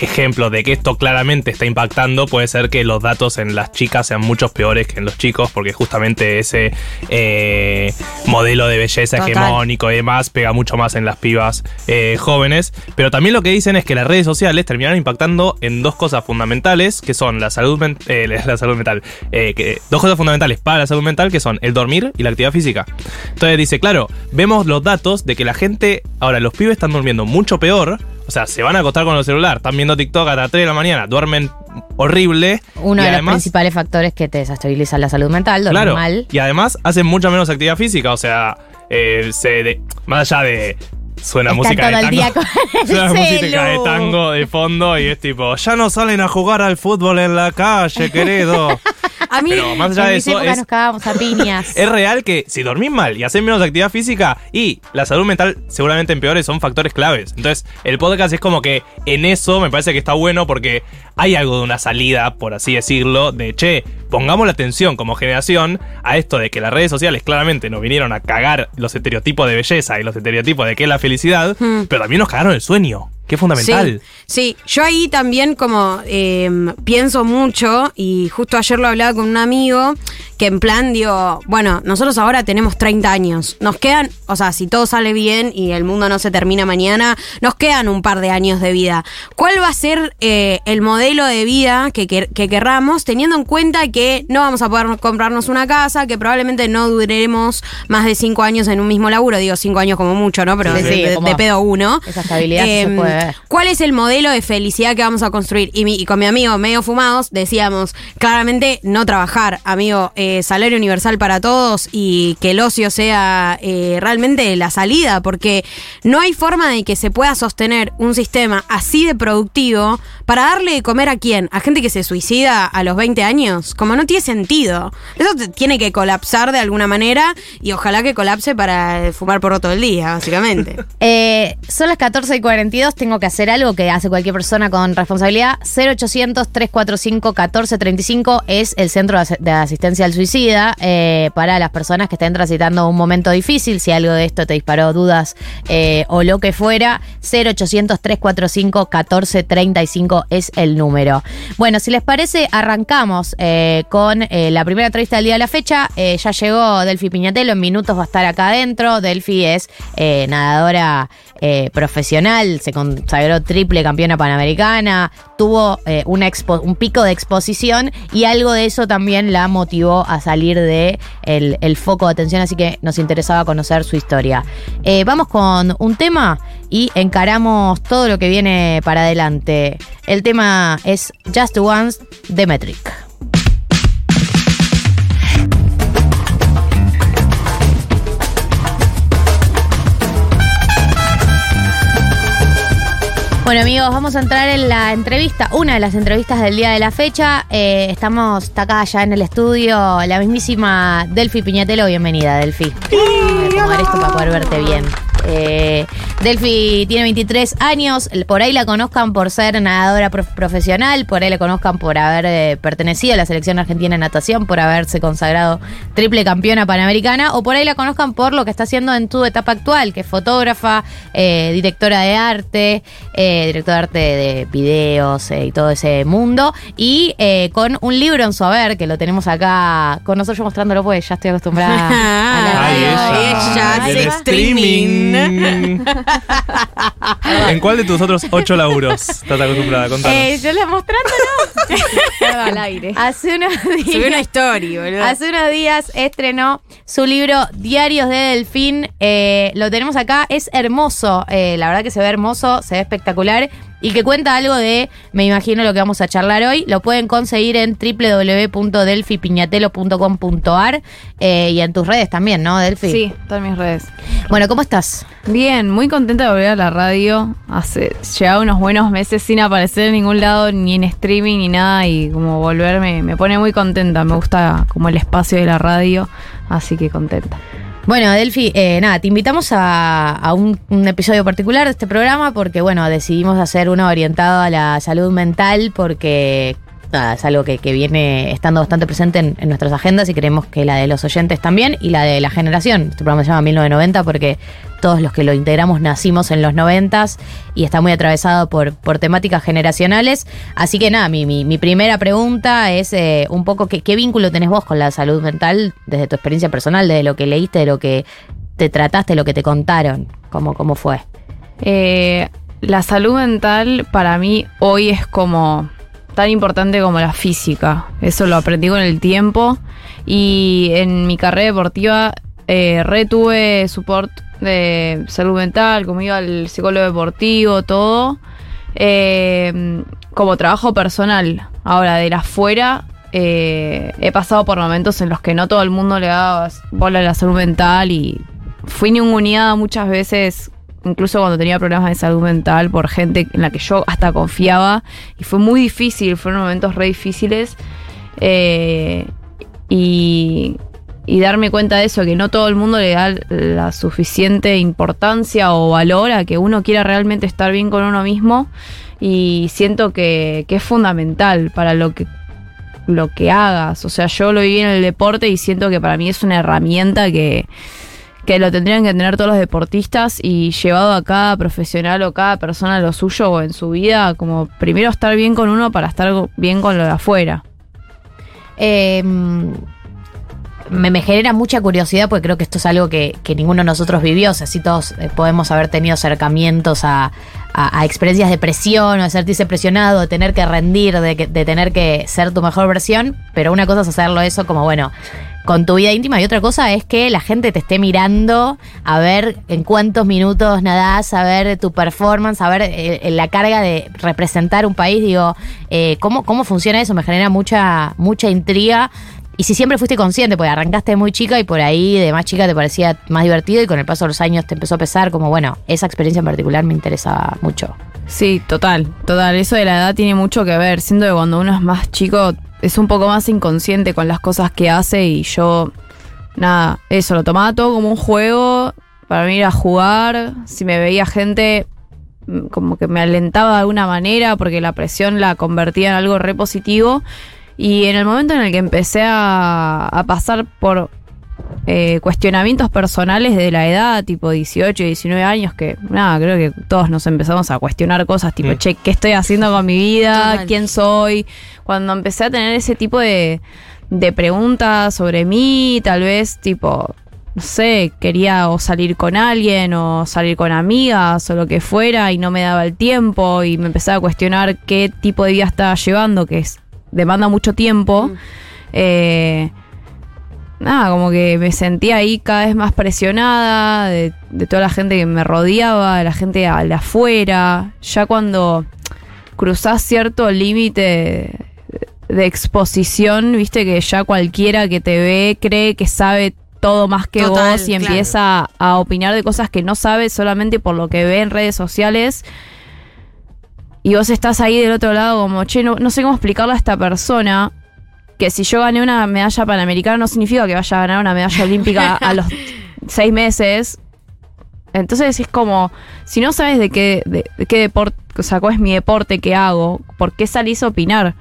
ejemplo de que esto claramente está impactando puede ser que los datos en las chicas sean muchos peores que en los chicos, porque justamente ese eh, modelo de belleza Total. hegemónico y demás pega mucho más en las pibas eh, jóvenes. Pero también lo que dicen es que las redes sociales terminaron impactando en dos cosas fundamentales, que son la salud, eh, la salud mental, que, dos cosas fundamentales para la salud mental, que son el dormir y la actividad física. Entonces dice, claro, vemos los datos de que la gente, ahora los pibes están durmiendo mucho peor. O sea, se van a acostar con el celular, están viendo TikTok hasta las 3 de la mañana, duermen horrible. Uno de los principales factores que te desestabiliza la salud mental, Claro. mal. Y además hacen mucha menos actividad física. O sea, eh, se de- más allá de. Suena música todo de el tango. día con el Suena música de tango de fondo y es tipo, ya no salen a jugar al fútbol en la calle, querido. A mí, Pero más allá En de eso, es, nos cagábamos a piñas. es real que si dormís mal y haces menos actividad física y la salud mental seguramente empeores, son factores claves. Entonces, el podcast es como que en eso me parece que está bueno porque hay algo de una salida, por así decirlo, de che, pongamos la atención como generación a esto de que las redes sociales claramente nos vinieron a cagar los estereotipos de belleza y los estereotipos de qué es la felicidad, pero también nos cagaron el sueño, que es fundamental. Sí, sí. yo ahí también como eh, pienso mucho y justo ayer lo hablaba con un amigo que en plan digo, bueno, nosotros ahora tenemos 30 años, nos quedan, o sea, si todo sale bien y el mundo no se termina mañana, nos quedan un par de años de vida. ¿Cuál va a ser eh, el modelo de vida que, quer- que querramos teniendo en cuenta que no vamos a poder comprarnos una casa, que probablemente no duremos más de 5 años en un mismo laburo, digo 5 años como mucho, ¿no? Pero Sí, de, sí, de- pedo uno. esa estabilidad se Em, puede ver. ¿Cuál es el modelo de felicidad que vamos a construir? Y, mi- y con mi amigo medio fumados decíamos, claramente no trabajar, amigo, eh, salario universal para todos y que el ocio sea eh, realmente la salida, porque no hay forma de que se pueda sostener un sistema así de productivo para darle de comer a quién, a gente que se suicida a los 20 años, como no tiene sentido. Eso tiene que colapsar de alguna manera y ojalá que colapse para fumar por todo el día, básicamente. Eh, son las 14 y 42, tengo que hacer algo que hace cualquier persona con responsabilidad. 0800-345-1435 es el centro de as- de asistencia al suicida eh, para las personas que estén transitando un momento difícil. Si algo de esto te disparó dudas eh, o lo que fuera, 0800-345-1435 es el número. Bueno, si les parece, arrancamos eh, con la primera entrevista del día de la fecha. Ya llegó Delphi Piñatelo, en minutos va a estar acá adentro. Delphi es nadadora profesional, se consagró triple campeona panamericana, tuvo eh, un pico de exposición y algo de eso también la motivó a salir de el foco de atención, así que nos interesaba conocer su historia. Eh, vamos con un tema y encaramos todo lo que viene para adelante. El tema es Just Once de Metric. Bueno amigos, vamos a entrar en la entrevista, una de las entrevistas del día de la fecha. Eh, estamos acá ya en el estudio la mismísima Delphi Piñatelo. Bienvenida, Delphi. Voy a acomodar esto para poder verte bien. Eh, Delphi tiene 23 años, por ahí la conozcan por ser nadadora prof- profesional, por ahí la conozcan por haber eh, pertenecido a la selección argentina de natación, por haberse consagrado triple campeona panamericana, o por ahí la conozcan por lo que está haciendo en tu etapa actual, que es fotógrafa, eh, directora de arte, eh, directora de arte de videos eh, y todo ese mundo, y eh, con un libro en su haber, que lo tenemos acá con nosotros mostrándolo, pues ya estoy acostumbrada a la Ay, ella, ella hace streaming. ¿En cuál de tus otros ocho laburos estás acostumbrada? Contanos. Eh, yo la mostrándolo. al aire. Hace unos días. Subí una story, boludo. Hace unos días estrenó su libro Diarios de Delfín. Eh, lo tenemos acá, es hermoso. Eh, la verdad que se ve hermoso, se ve espectacular. Y que cuenta algo de, me imagino, lo que vamos a charlar hoy. Lo pueden conseguir en www.delfipiñatelo.com.ar eh, y en tus redes también, ¿no, Delfi? Sí, todas mis redes. Bueno, ¿cómo estás? Bien, muy contenta de volver a la radio. Hace llevaba unos buenos meses sin aparecer en ningún lado, ni en streaming, ni nada. Y como volverme me pone muy contenta. Me gusta como el espacio de la radio, así que contenta. Bueno, Delphi, eh, nada, te invitamos a, un episodio particular de este programa porque, bueno, decidimos hacer uno orientado a la salud mental porque nada, es algo que, que viene estando bastante presente en, en nuestras agendas y creemos que la de los oyentes también y la de la generación. Este programa se llama 1990 porque todos los que lo integramos nacimos en los 90 y está muy atravesado por, por temáticas generacionales. Así que nada, mi, mi, mi primera pregunta es eh, un poco ¿qué, qué vínculo tenés vos con la salud mental desde tu experiencia personal, desde lo que leíste, de lo que te trataste, lo que te contaron, cómo, cómo fue. Eh, la salud mental para mí hoy es como tan importante como la física. Eso lo aprendí con el tiempo. Y en mi carrera deportiva eh, retuve support de salud mental, como iba al psicólogo deportivo, todo. Eh, como trabajo personal. Ahora, de la afuera, eh, he pasado por momentos en los que no todo el mundo le daba bola a la salud mental y fui ninguneada muchas veces incluso cuando tenía problemas de salud mental, por gente en la que yo hasta confiaba. Y fue muy difícil, fueron momentos re difíciles. Eh, y, y darme cuenta de eso, que no todo el mundo le da la suficiente importancia o valor a que uno quiera realmente estar bien con uno mismo. Y siento que, que es fundamental para lo que lo que hagas. O sea, yo lo viví en el deporte y siento que para mí es una herramienta que, que lo tendrían que tener todos los deportistas y llevado a cada profesional o cada persona lo suyo o en su vida, como primero estar bien con uno para estar bien con lo de afuera. Eh, me, genera mucha curiosidad porque creo que esto es algo que, que ninguno de nosotros vivió. O sea, sí todos eh, podemos haber tenido acercamientos a, a- experiencias de presión o de sentirse presionado, de tener que rendir, de, de tener que ser tu mejor versión. Pero una cosa es hacerlo eso como, bueno, con tu vida íntima y otra cosa es que la gente te esté mirando a ver en cuántos minutos nadás, a ver tu performance, a ver eh, eh, la carga de representar un país. Digo, eh, ¿cómo, ¿cómo funciona eso? Me genera mucha, mucha intriga. Y si siempre fuiste consciente, porque arrancaste muy chica y por ahí de más chica te parecía más divertido y con el paso de los años te empezó a pesar, como bueno, esa experiencia en particular me interesaba mucho. Sí, total, total. Eso de la edad tiene mucho que ver. Siento que cuando uno es más chico es un poco más inconsciente con las cosas que hace y yo, nada, eso, lo tomaba todo como un juego para mí ir a jugar. Si me veía gente, mm, como que me alentaba de alguna manera porque la presión la convertía en algo re positivo. Y en el momento en el que empecé a, a pasar por eh, cuestionamientos personales de la edad, tipo 18, 19 años, que nada, creo que todos nos empezamos a cuestionar cosas tipo, Mm. che, ¿qué estoy haciendo con mi vida? Total. ¿Quién soy? Cuando empecé a tener ese tipo de, de preguntas sobre mí, tal vez tipo, no sé, quería o salir con alguien o salir con amigas o lo que fuera y no me daba el tiempo y me empezaba a cuestionar qué tipo de vida estaba llevando, que es, demanda mucho tiempo. Eh, nada, como que me sentía ahí cada vez más presionada de, de toda la gente que me rodeaba, de la gente de afuera. Ya cuando cruzás cierto límite de exposición, viste que ya cualquiera que te ve cree que sabe todo más que Total, vos y claro. empieza a opinar de cosas que no sabe solamente por lo que ve en redes sociales. Y vos estás ahí del otro lado como, che, no, no sé cómo explicarle a esta persona que si yo gané una medalla panamericana no significa que vaya a ganar una medalla olímpica a los seis meses. Entonces es como, si no sabes de qué, de, de qué deporte, o sea, cuál es mi deporte, qué hago, ¿por qué salís a opinar?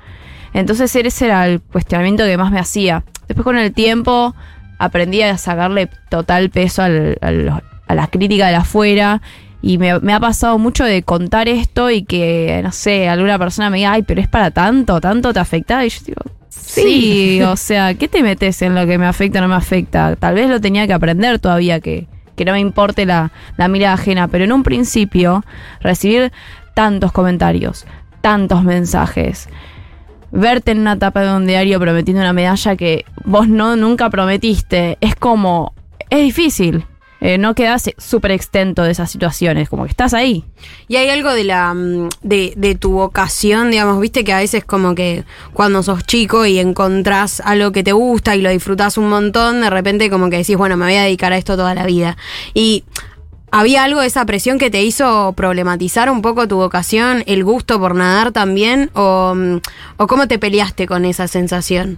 Entonces ese era el cuestionamiento que más me hacía. Después con el tiempo aprendí a sacarle total peso al- al- a la crítica de afuera y me, me ha pasado mucho de contar esto y que, no sé, alguna persona me diga, ay, pero es para tanto, tanto te afecta. Y yo digo, sí, o sea, ¿qué te metes en lo que me afecta o no me afecta? Tal vez lo tenía que aprender todavía, que, que no me importe la, la mirada ajena, pero en un principio recibir tantos comentarios, tantos mensajes, verte en una tapa de un diario prometiendo una medalla que vos no nunca prometiste, es como, es difícil. Eh, no quedas súper extento de esas situaciones, como que estás ahí. Y hay algo de la mm, de, de tu vocación, digamos, viste que a veces como que cuando sos chico y encontrás algo que te gusta y lo disfrutás un montón, de repente como que decís, bueno, me voy a dedicar a esto toda la vida. Y había algo de esa presión que te hizo problematizar un poco tu vocación, el gusto por nadar también, o, mm, o cómo te peleaste con esa sensación.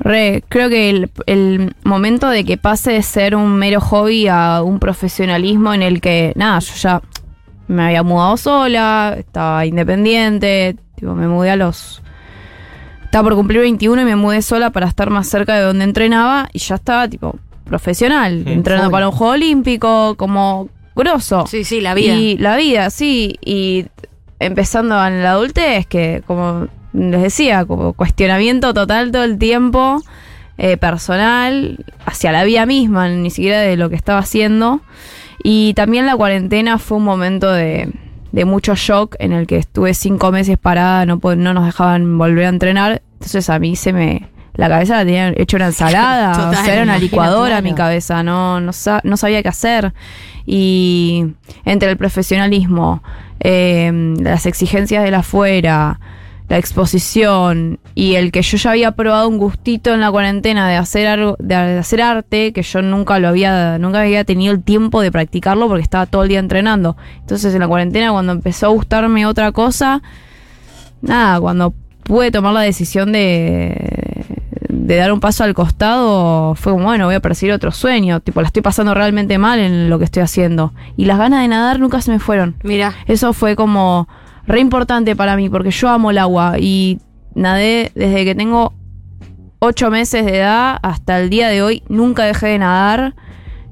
Re, creo que el, el momento de que pase de ser un mero hobby a un profesionalismo en el que, nada, yo ya me había mudado sola, estaba independiente, tipo, me mudé a los estaba por cumplir 21 y me mudé sola para estar más cerca de donde entrenaba y ya estaba tipo profesional, entrenando para un juego olímpico, como grosso. Sí, sí, la vida. Y la vida, sí. Y empezando en la adultez, que como les decía, como cuestionamiento total todo el tiempo, eh, personal, hacia la vida misma, ni siquiera de lo que estaba haciendo. Y también la cuarentena fue un momento de, de mucho shock en el que estuve cinco meses parada, no, no nos dejaban volver a entrenar. Entonces a mí se me... La cabeza la tenían hecho una ensalada, o Total, sea, era una licuadora claro. mi cabeza, no, no sabía qué hacer. Y entre el profesionalismo, eh, las exigencias de la afuera, la exposición y el que yo ya había probado un gustito en la cuarentena de hacer algo, de hacer arte, que yo nunca lo había, nunca había tenido el tiempo de practicarlo porque estaba todo el día entrenando. Entonces en la cuarentena cuando empezó a gustarme otra cosa, nada, cuando pude tomar la decisión de, de dar un paso al costado, fue como, bueno, voy a perseguir otro sueño, tipo, la estoy pasando realmente mal en lo que estoy haciendo. Y las ganas de nadar nunca se me fueron. Mira. Eso fue como re importante para mí, porque yo amo el agua y nadé desde que tengo ocho meses de edad hasta el día de hoy, nunca dejé de nadar.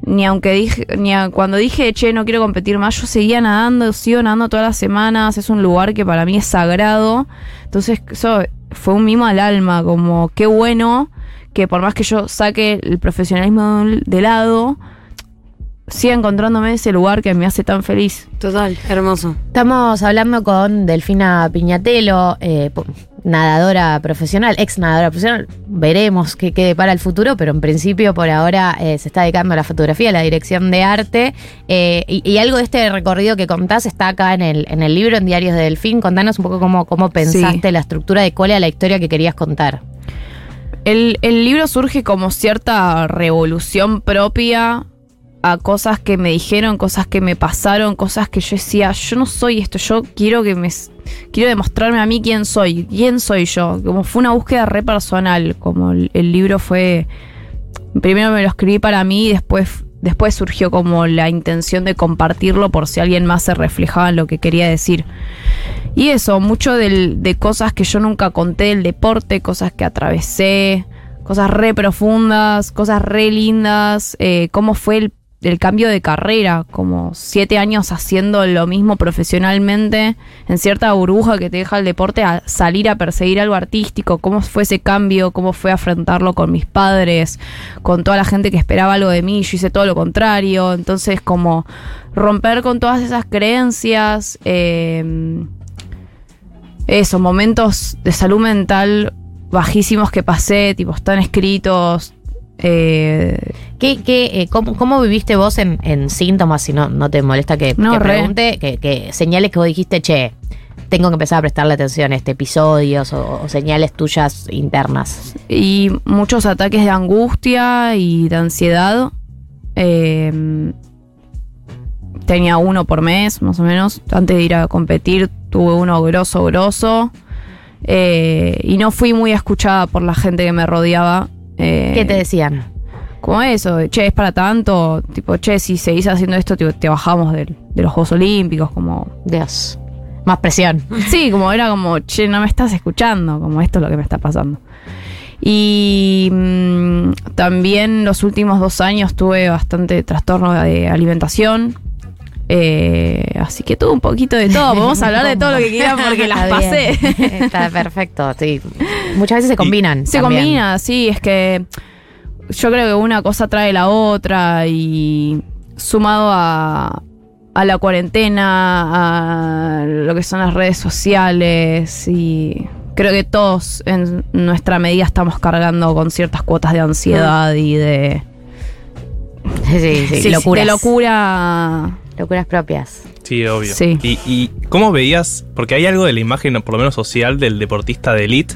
Ni aunque dije, ni a- cuando dije, che, no quiero competir más, yo seguía nadando, sigo nadando todas las semanas, es un lugar que para mí es sagrado. Entonces, eso fue un mimo al alma, como qué bueno que por más que yo saque el profesionalismo de lado, siga encontrándome ese lugar que me hace tan feliz. Total, hermoso. Estamos hablando con Delfina Piñatelo, eh, nadadora profesional, ex nadadora profesional. Veremos qué quede para el futuro, pero en principio por ahora eh, se está dedicando a la fotografía, a la dirección de arte. eh, y, y algo de este recorrido que contás está acá en el, en el libro, en Diarios de Delfín. Contanos un poco cómo, cómo pensaste la estructura de cuál era la historia que querías contar. El, el libro surge como cierta revolución propia a cosas que me dijeron, cosas que me pasaron, cosas que yo decía, yo no soy esto, yo quiero que me quiero demostrarme a mí quién soy, quién soy yo, como fue una búsqueda re personal, como el, libro fue primero me lo escribí para mí y después después surgió como la intención de compartirlo por si alguien más se reflejaba en lo que quería decir. Y eso, mucho de cosas que yo nunca conté del deporte, cosas que atravesé, cosas re profundas, cosas re lindas, eh, cómo fue el, el cambio de carrera, como siete años haciendo lo mismo profesionalmente, en cierta burbuja que te deja el deporte, a salir a perseguir algo artístico, cómo fue ese cambio, cómo fue afrontarlo con mis padres, con toda la gente que esperaba algo de mí, yo hice todo lo contrario, entonces como romper con todas esas creencias, eh, eso, momentos de salud mental bajísimos que pasé, tipo, están escritos. Eh, ¿Qué, qué, eh, cómo, cómo viviste vos en, en síntomas, si no, no te molesta que, No, que pregunte, que, que señales que vos dijiste, che, tengo que empezar a prestarle atención a este episodio o, o señales tuyas internas? y muchos ataques de angustia y de ansiedad. Eh, tenía uno por mes, más o menos. Antes de ir a competir, tuve uno grosso, grosso. Eh, y no fui muy escuchada por la gente que me rodeaba. Eh, ¿Qué te decían? como eso, che, es para tanto, tipo, che, si seguís haciendo esto, te, te bajamos del- de los Juegos Olímpicos, como... Dios, más presión. Sí, como era como, che, no me estás escuchando, como esto es lo que me está pasando. Y mm, también los últimos dos años tuve bastante trastorno de alimentación. Eh, así que tuve un poquito de todo. Vamos a hablar de todo lo que quieran porque las pasé. Está perfecto, sí. Muchas veces se combinan. Se también. combina, sí, es que yo creo que una cosa trae la otra y sumado a, a la cuarentena, a lo que son las redes sociales y creo que todos en nuestra medida estamos cargando con ciertas cuotas de ansiedad y de, Sí, sí, sí, de locura. Locuras propias. Sí, obvio. Sí. Y, y cómo veías, porque hay algo de la imagen, por lo menos social, del deportista de elite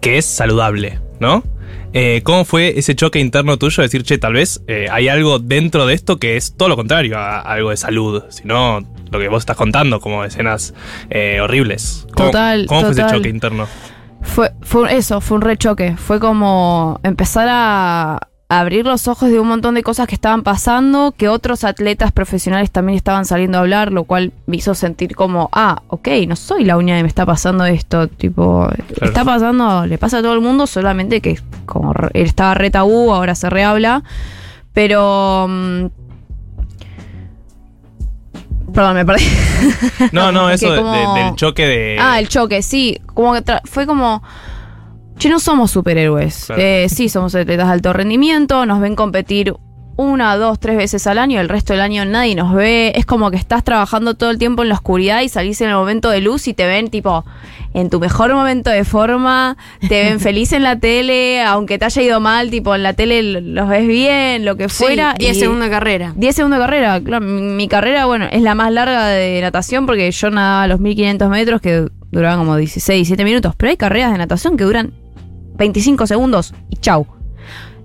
que es saludable, ¿no? Eh, ¿Cómo fue ese choque interno tuyo de decir, che, tal vez eh, hay algo dentro de esto que es todo lo contrario a, a algo de salud, sino lo que vos estás contando, como escenas eh, horribles? ¿Cómo, Total, ¿Cómo fue ese choque interno? Fue, fue eso, fue un rechoque. Fue como empezar a, abrir los ojos de un montón de cosas que estaban pasando, que otros atletas profesionales también estaban saliendo a hablar, lo cual me hizo sentir como, ah, ok, no soy la única que me está pasando esto, tipo, está pasando, le pasa a todo el mundo, solamente que como re- estaba re tabú, ahora se rehabla, pero... mm, Perdón, me perdí. No, no, eso de- como- de- del choque de. Ah, el choque, sí. Como que fue como. Che, no somos superhéroes. Claro. Eh, sí, somos atletas de alto rendimiento. Nos ven competir una, dos, tres veces al año. El resto del año nadie nos ve. Es como que estás trabajando todo el tiempo en la oscuridad y salís en el momento de luz y te ven, tipo, en tu mejor momento de forma. Te ven feliz en la tele, aunque te haya ido mal, tipo, en la tele los ves bien, lo que Sí, fuera. 10 y- segundos de carrera. 10 segundos de carrera. Claro, mi, mi carrera, bueno, es la más larga de natación porque yo nadaba los 1500 metros que duraban como 16, 17 minutos. Pero hay carreras de natación que duran 25 segundos y chau.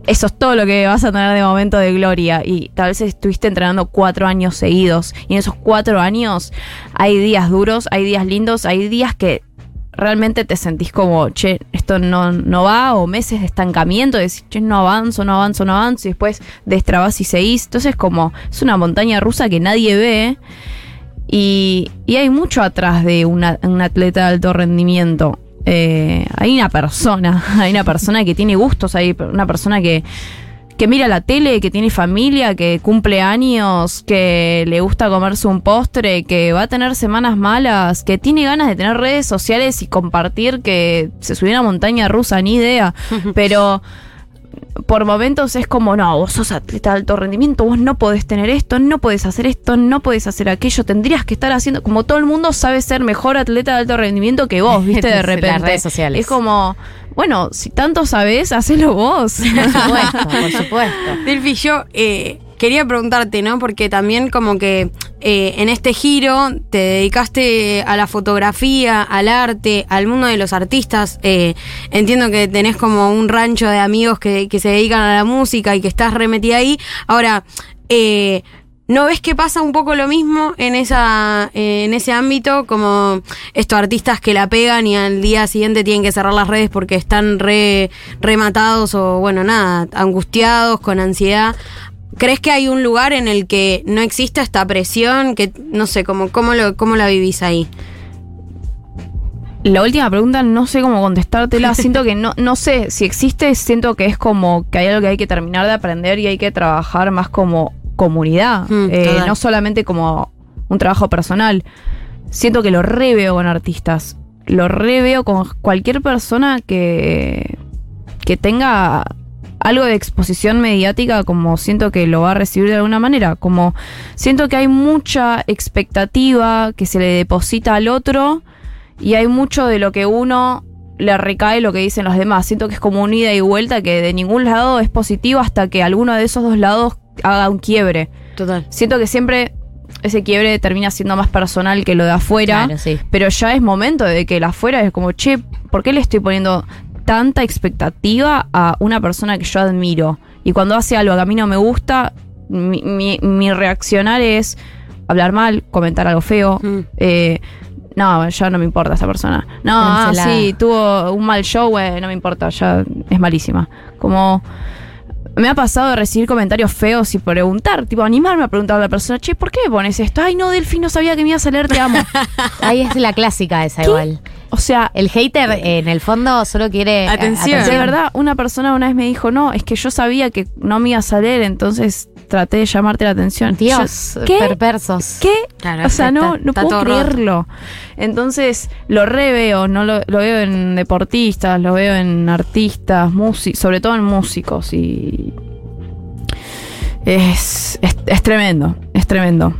Eso es todo lo que vas a tener de momento de gloria. Y tal vez estuviste entrenando cuatro años seguidos. Y en esos cuatro años hay días duros, hay días lindos, hay días que realmente te sentís como, che, esto no, no va, o meses de estancamiento, decís, che, no avanzo, no avanzo, no avanzo, y después destrabas y seguís. Entonces, como, es una montaña rusa que nadie ve, y, y hay mucho atrás de un atleta de alto rendimiento. Eh, hay una persona, hay una persona que tiene gustos, hay una persona que, que mira la tele, que tiene familia, que cumple años, que le gusta comerse un postre, que va a tener semanas malas, que tiene ganas de tener redes sociales y compartir que se subió a una montaña rusa, ni idea. Pero por momentos es como, no, vos sos atleta de alto rendimiento, vos no podés tener esto, no podés hacer esto, no podés hacer aquello, tendrías que estar haciendo, como todo el mundo sabe ser mejor atleta de alto rendimiento que vos, viste, de Las repente. redes sociales. Es como, bueno, si tanto sabés, hacelo vos. Por supuesto, por supuesto. Delphi, yo eh, quería preguntarte, ¿no? Porque también como que eh, en este giro te dedicaste a la fotografía, al arte, al mundo de los artistas. Eh, entiendo que tenés como un rancho de amigos que, se dedican a la música y que estás remetida ahí. Ahora, eh, ¿No ves que pasa un poco lo mismo en esa en ese ámbito? Como estos artistas que la pegan y al día siguiente tienen que cerrar las redes porque están re, rematados o, bueno, nada, angustiados, con ansiedad. ¿Crees que hay un lugar en el que no existe esta presión? Que no sé, ¿cómo, cómo, lo, cómo la vivís ahí? La última pregunta no sé cómo contestártela. Siento que no, no sé si existe, siento que es como que hay algo que hay que terminar de aprender y hay que trabajar más como comunidad. Mm, Eh, no solamente como un trabajo personal. Siento que lo reveo con artistas. Lo reveo con cualquier persona que, que tenga algo de exposición mediática, como siento que lo va a recibir de alguna manera. Como siento que hay mucha expectativa que se le deposita al otro y hay mucho de lo que uno le recae lo que dicen los demás. Siento que es como un ida y vuelta que de ningún lado es positivo hasta que alguno de esos dos lados haga un quiebre. Total. Siento que siempre ese quiebre termina siendo más personal que lo de afuera. Claro, sí. Pero ya es momento de que el afuera es como, che, ¿por qué le estoy poniendo tanta expectativa a una persona que yo admiro? Y cuando hace algo que a mí no me gusta, mi, mi- mi reaccionar es hablar mal, comentar algo feo. Mm. eh, no, ya no me importa esa persona. No, ah, sí, tuvo un mal show, eh, no me importa, ya es malísima. Como me ha pasado de recibir comentarios feos y preguntar, tipo animarme a preguntarle a la persona, che, ¿por qué me pones esto? Ay, no, Delphi, no sabía que me ibas a leer, te amo. Ahí es la clásica esa igual. O sea, El hater eh, en el fondo solo quiere Atención. de verdad, una persona una vez me dijo, no, es que yo sabía que no me ibas a leer, entonces traté de llamarte la atención. Dios, Yo, ¿qué? perversos. ¿Qué? Claro, o sea, está- no, no está puedo roto. creerlo. Entonces, lo reveo, no lo, lo veo en deportistas, lo veo en artistas, músicos, sobre todo en músicos y es, es, es tremendo, es tremendo.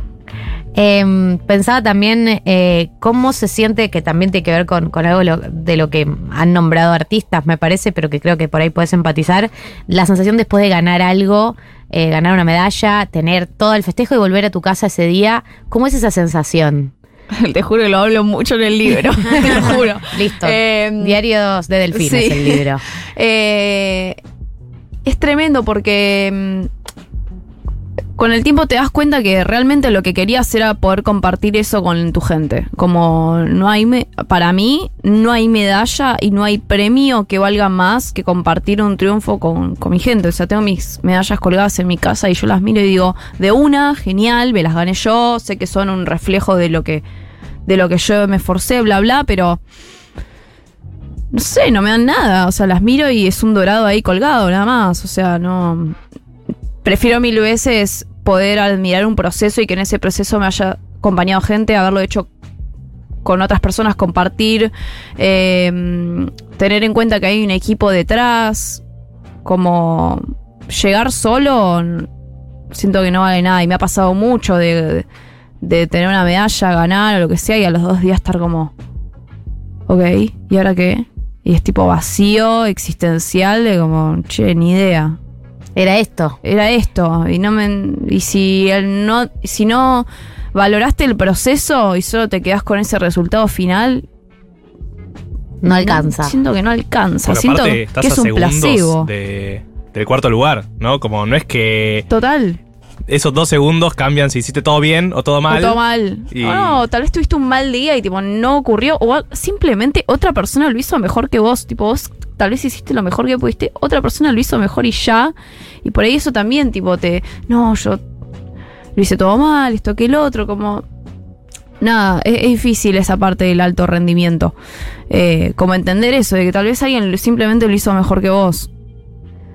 Eh, pensaba también eh, cómo se siente, que también tiene que ver con, con algo lo- de lo que han nombrado artistas, me parece, pero que creo que por ahí puedes empatizar, la sensación después de ganar algo, eh, ganar una medalla, tener todo el festejo y volver a tu casa ese día, ¿cómo es esa sensación? Te juro que lo hablo mucho en el libro, te lo juro. Listo. Eh, Diarios de Delfines, sí. el libro. Eh, es tremendo porque mm, con el tiempo te das cuenta que realmente lo que querías era poder compartir eso con tu gente. Como no hay, me- para mí, no hay medalla y no hay premio que valga más que compartir un triunfo con, con mi gente. O sea, tengo mis medallas colgadas en mi casa y yo las miro y digo, de una, genial, me las gané yo, sé que son un reflejo de lo que, de lo que yo me esforcé, bla, bla, pero no sé, no me dan nada. O sea, las miro y es un dorado ahí colgado, nada más. O sea, no. Prefiero mil veces poder admirar un proceso y que en ese proceso me haya acompañado gente, haberlo hecho con otras personas, compartir, eh, tener en cuenta que hay un equipo detrás, como llegar solo, siento que no vale nada y me ha pasado mucho de, de tener una medalla, ganar o lo que sea y a los dos días estar como, ok, ¿y ahora qué? Y es tipo vacío, existencial, de como, che, ni idea Era esto. era esto y no me y si el no si no valoraste el proceso y solo te quedas con ese resultado final No alcanza. siento que no alcanza Porque siento aparte que estás es a un placebo de- del cuarto lugar, ¿no? Como no es que total esos dos segundos cambian si hiciste todo bien o todo mal. o todo mal Y- no tal vez tuviste un mal día y tipo no ocurrió o simplemente otra persona lo hizo mejor que vos tipo vos tal vez hiciste lo mejor que pudiste otra persona lo hizo mejor y ya y por ahí eso también tipo te no yo lo hice todo mal esto que el otro como nada es, es difícil esa parte del alto rendimiento Eh, como entender eso de que tal vez alguien simplemente lo hizo mejor que vos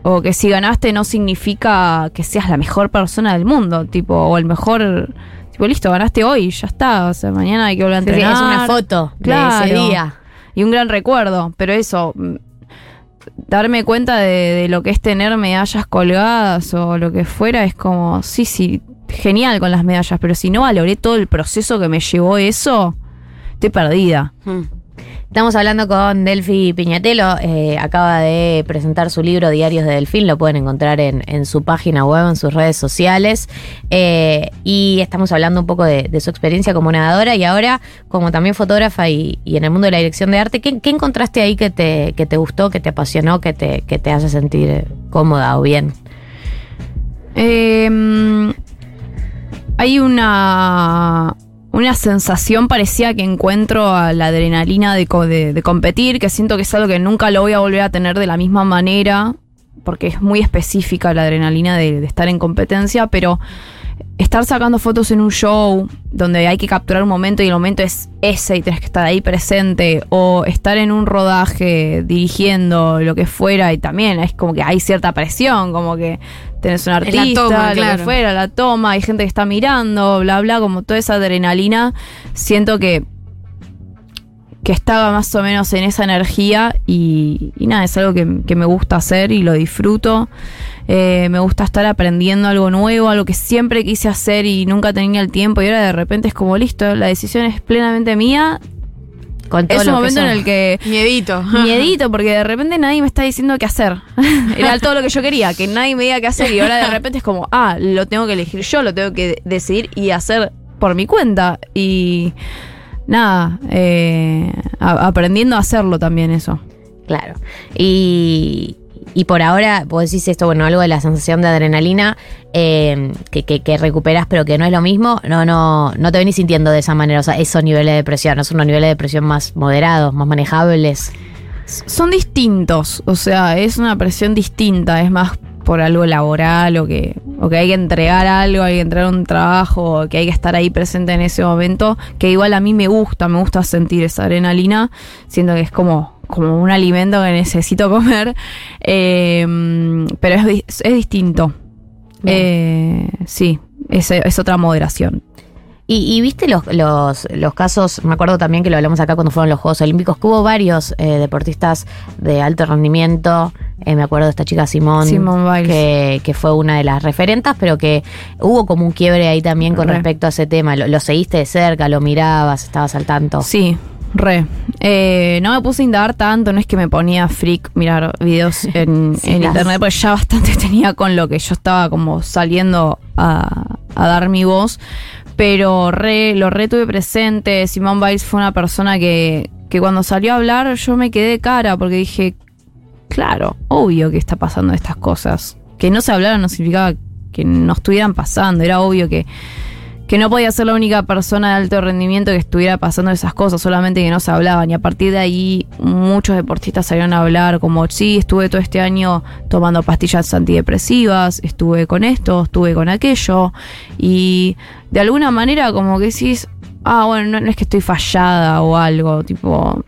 o que si ganaste no significa que seas la mejor persona del mundo tipo o el mejor tipo listo ganaste hoy ya está o sea mañana hay que volver a Sí, sí, entrenar es una foto Claro. de ese día. y un gran recuerdo, pero eso, mm, darme cuenta de, de lo que es tener medallas colgadas o lo que fuera, es como, sí, sí, genial con las medallas, pero si no valoré todo el proceso que me llevó eso, estoy perdida. Mm. Estamos hablando con Delphi Piñatelo. eh, acaba de presentar su libro Diarios de Delfín. Lo pueden encontrar en, su página web, en sus redes sociales. Eh, y estamos hablando un poco de, su experiencia como nadadora y ahora como también fotógrafa y, en el mundo de la dirección de arte. ¿Qué, encontraste ahí que te, gustó, que te apasionó, que te, hace sentir cómoda o bien? Eh, hay una, una sensación parecida que encuentro a la adrenalina de, de- de competir, que siento que es algo que nunca lo voy a volver a tener de la misma manera, porque es muy específica la adrenalina de, de estar en competencia, pero estar sacando fotos en un show donde hay que capturar un momento y el momento es ese y tienes que estar ahí presente, o estar en un rodaje dirigiendo lo que fuera y también es como que hay cierta presión, como que tenés un la artista, toma, lo que fuera, la toma, hay gente que está mirando, bla, bla, como toda esa adrenalina, siento que que estaba más o menos en esa energía y, y nada, es algo que, que me gusta hacer y lo disfruto. Eh, me gusta estar aprendiendo algo nuevo, algo que siempre quise hacer y nunca tenía el tiempo y ahora de repente es como listo, la decisión es plenamente mía. Con todo Es un momento en el que Miedito. miedito porque de repente nadie me está diciendo qué hacer. Era todo lo que yo quería, que nadie me diga qué hacer y ahora de repente es como, ah, lo tengo que elegir yo, lo tengo que decidir y hacer por mi cuenta. Y nada, eh, a- aprendiendo a hacerlo también eso. Claro. Y, y por ahora, vos decís esto, bueno, algo de la sensación de adrenalina eh, que, recuperás, pero que no es lo mismo. No, no, no te venís sintiendo de esa manera. O sea, esos niveles de depresión, ¿no? son unos niveles de depresión más moderados, más manejables. Son distintos, o sea, es una presión distinta, es más por algo laboral o que, o que hay que entregar algo, hay que entregar un trabajo, o que hay que estar ahí presente en ese momento, que igual a mí me gusta, me gusta sentir esa adrenalina, siento que es como, como un alimento que necesito comer, eh, pero es, es distinto. Eh, sí, es, es otra moderación. Y, y viste los, los, los casos, me acuerdo también que lo hablamos acá cuando fueron los Juegos Olímpicos, que hubo varios eh, deportistas de alto rendimiento. eh, me acuerdo de esta chica Simón, que, que fue una de las referentas, pero que hubo como un quiebre ahí también con Re. respecto a ese tema. Lo, lo seguiste de cerca, lo mirabas, estabas al tanto. Sí, re. Eh, no me puse a indagar tanto, no es que me ponía freak mirar videos en, Sí, en las- internet, porque ya bastante tenía con lo que yo estaba como saliendo a, a dar mi voz. Pero re, lo re tuve presente. Simone Biles fue una persona que, que cuando salió a hablar yo me quedé cara porque dije, claro, obvio que está pasando estas cosas. Que no se hablara no significaba que no estuvieran pasando. Era obvio que, que no podía ser la única persona de alto rendimiento que estuviera pasando esas cosas, solamente que no se hablaban. Y a partir de ahí muchos deportistas salieron a hablar como, sí, estuve todo este año tomando pastillas antidepresivas, estuve con esto, estuve con aquello. Y de alguna manera como que decís, ah, bueno, no, no es que estoy fallada o algo, tipo...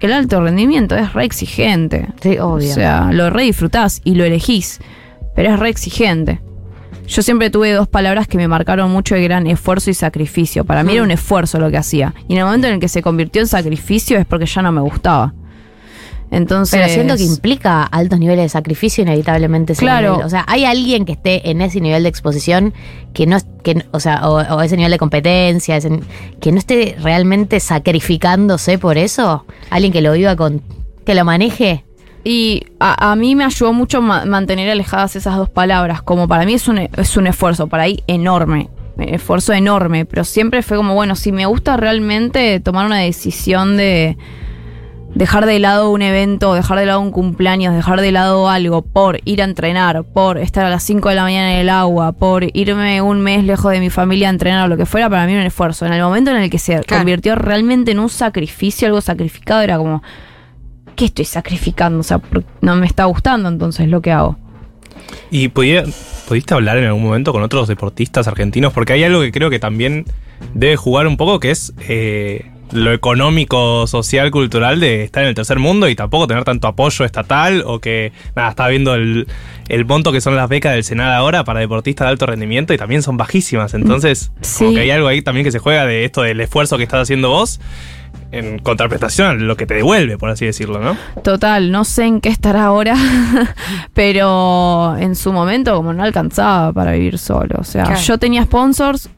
El alto rendimiento es re exigente. Sí, obvio. O sea, lo re disfrutás y lo elegís, pero es re exigente. Yo siempre tuve dos palabras que me marcaron mucho de gran esfuerzo y sacrificio. Para mí era un esfuerzo lo que hacía. Y en el momento en el que se convirtió en sacrificio es porque ya no me gustaba. Entonces. Pero siento que implica altos niveles de sacrificio inevitablemente. Claro. nivel. O sea, hay alguien que esté en ese nivel de exposición que no, que, o sea, o, o ese nivel de competencia, ese- que no esté realmente sacrificándose por eso. Alguien que lo viva con, que lo maneje. Y a, a mí me ayudó mucho ma- mantener alejadas esas dos palabras. Como para mí es un, es un esfuerzo, para ahí enorme. Esfuerzo enorme. Pero siempre fue como, bueno, si me gusta realmente tomar una decisión de dejar de lado un evento, dejar de lado un cumpleaños, dejar de lado algo por ir a entrenar, por estar a las 5 de la mañana en el agua, por irme un mes lejos de mi familia a entrenar o lo que fuera, para mí era un esfuerzo. En el momento en el que se Claro. convirtió realmente en un sacrificio, algo sacrificado, era como, ¿qué estoy sacrificando? O sea, no me está gustando entonces lo que hago. ¿Y pudiste hablar en algún momento con otros deportistas argentinos? Porque hay algo que creo que también debe jugar un poco, que es eh, lo económico, social, cultural de estar en el tercer mundo y tampoco tener tanto apoyo estatal o que, nada, estaba viendo el, el monto que son las becas del Senado ahora para deportistas de alto rendimiento y también son bajísimas. Entonces, como Sí. que hay algo ahí también que se juega de esto del esfuerzo que estás haciendo vos en contraprestación a lo que te devuelve, por así decirlo, ¿no? Total, no sé en qué estará ahora, pero en su momento como no alcanzaba para vivir solo. O sea, Claro. yo tenía sponsors,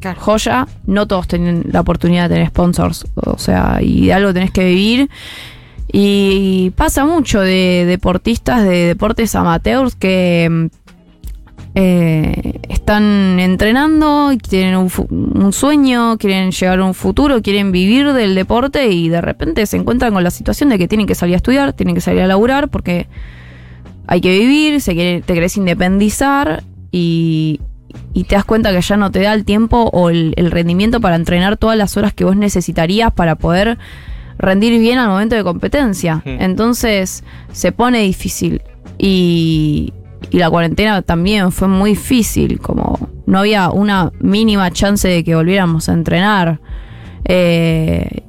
Claro. joya, no todos tienen la oportunidad de tener sponsors. O sea, y de algo tenés que vivir. Y pasa mucho de deportistas de deportes amateurs que eh, están entrenando, tienen un, sueño, quieren llegar a un futuro, quieren vivir del deporte y de repente se encuentran con la situación de que tienen que salir a estudiar, tienen que salir a laburar porque hay que vivir, se quiere- te querés independizar y, y te das cuenta que ya no te da el tiempo o el, el rendimiento para entrenar todas las horas que vos necesitarías para poder rendir bien al momento de competencia. Mm. Entonces se pone difícil y, y la cuarentena también fue muy difícil, como no había una mínima chance de que volviéramos a entrenar. Eh,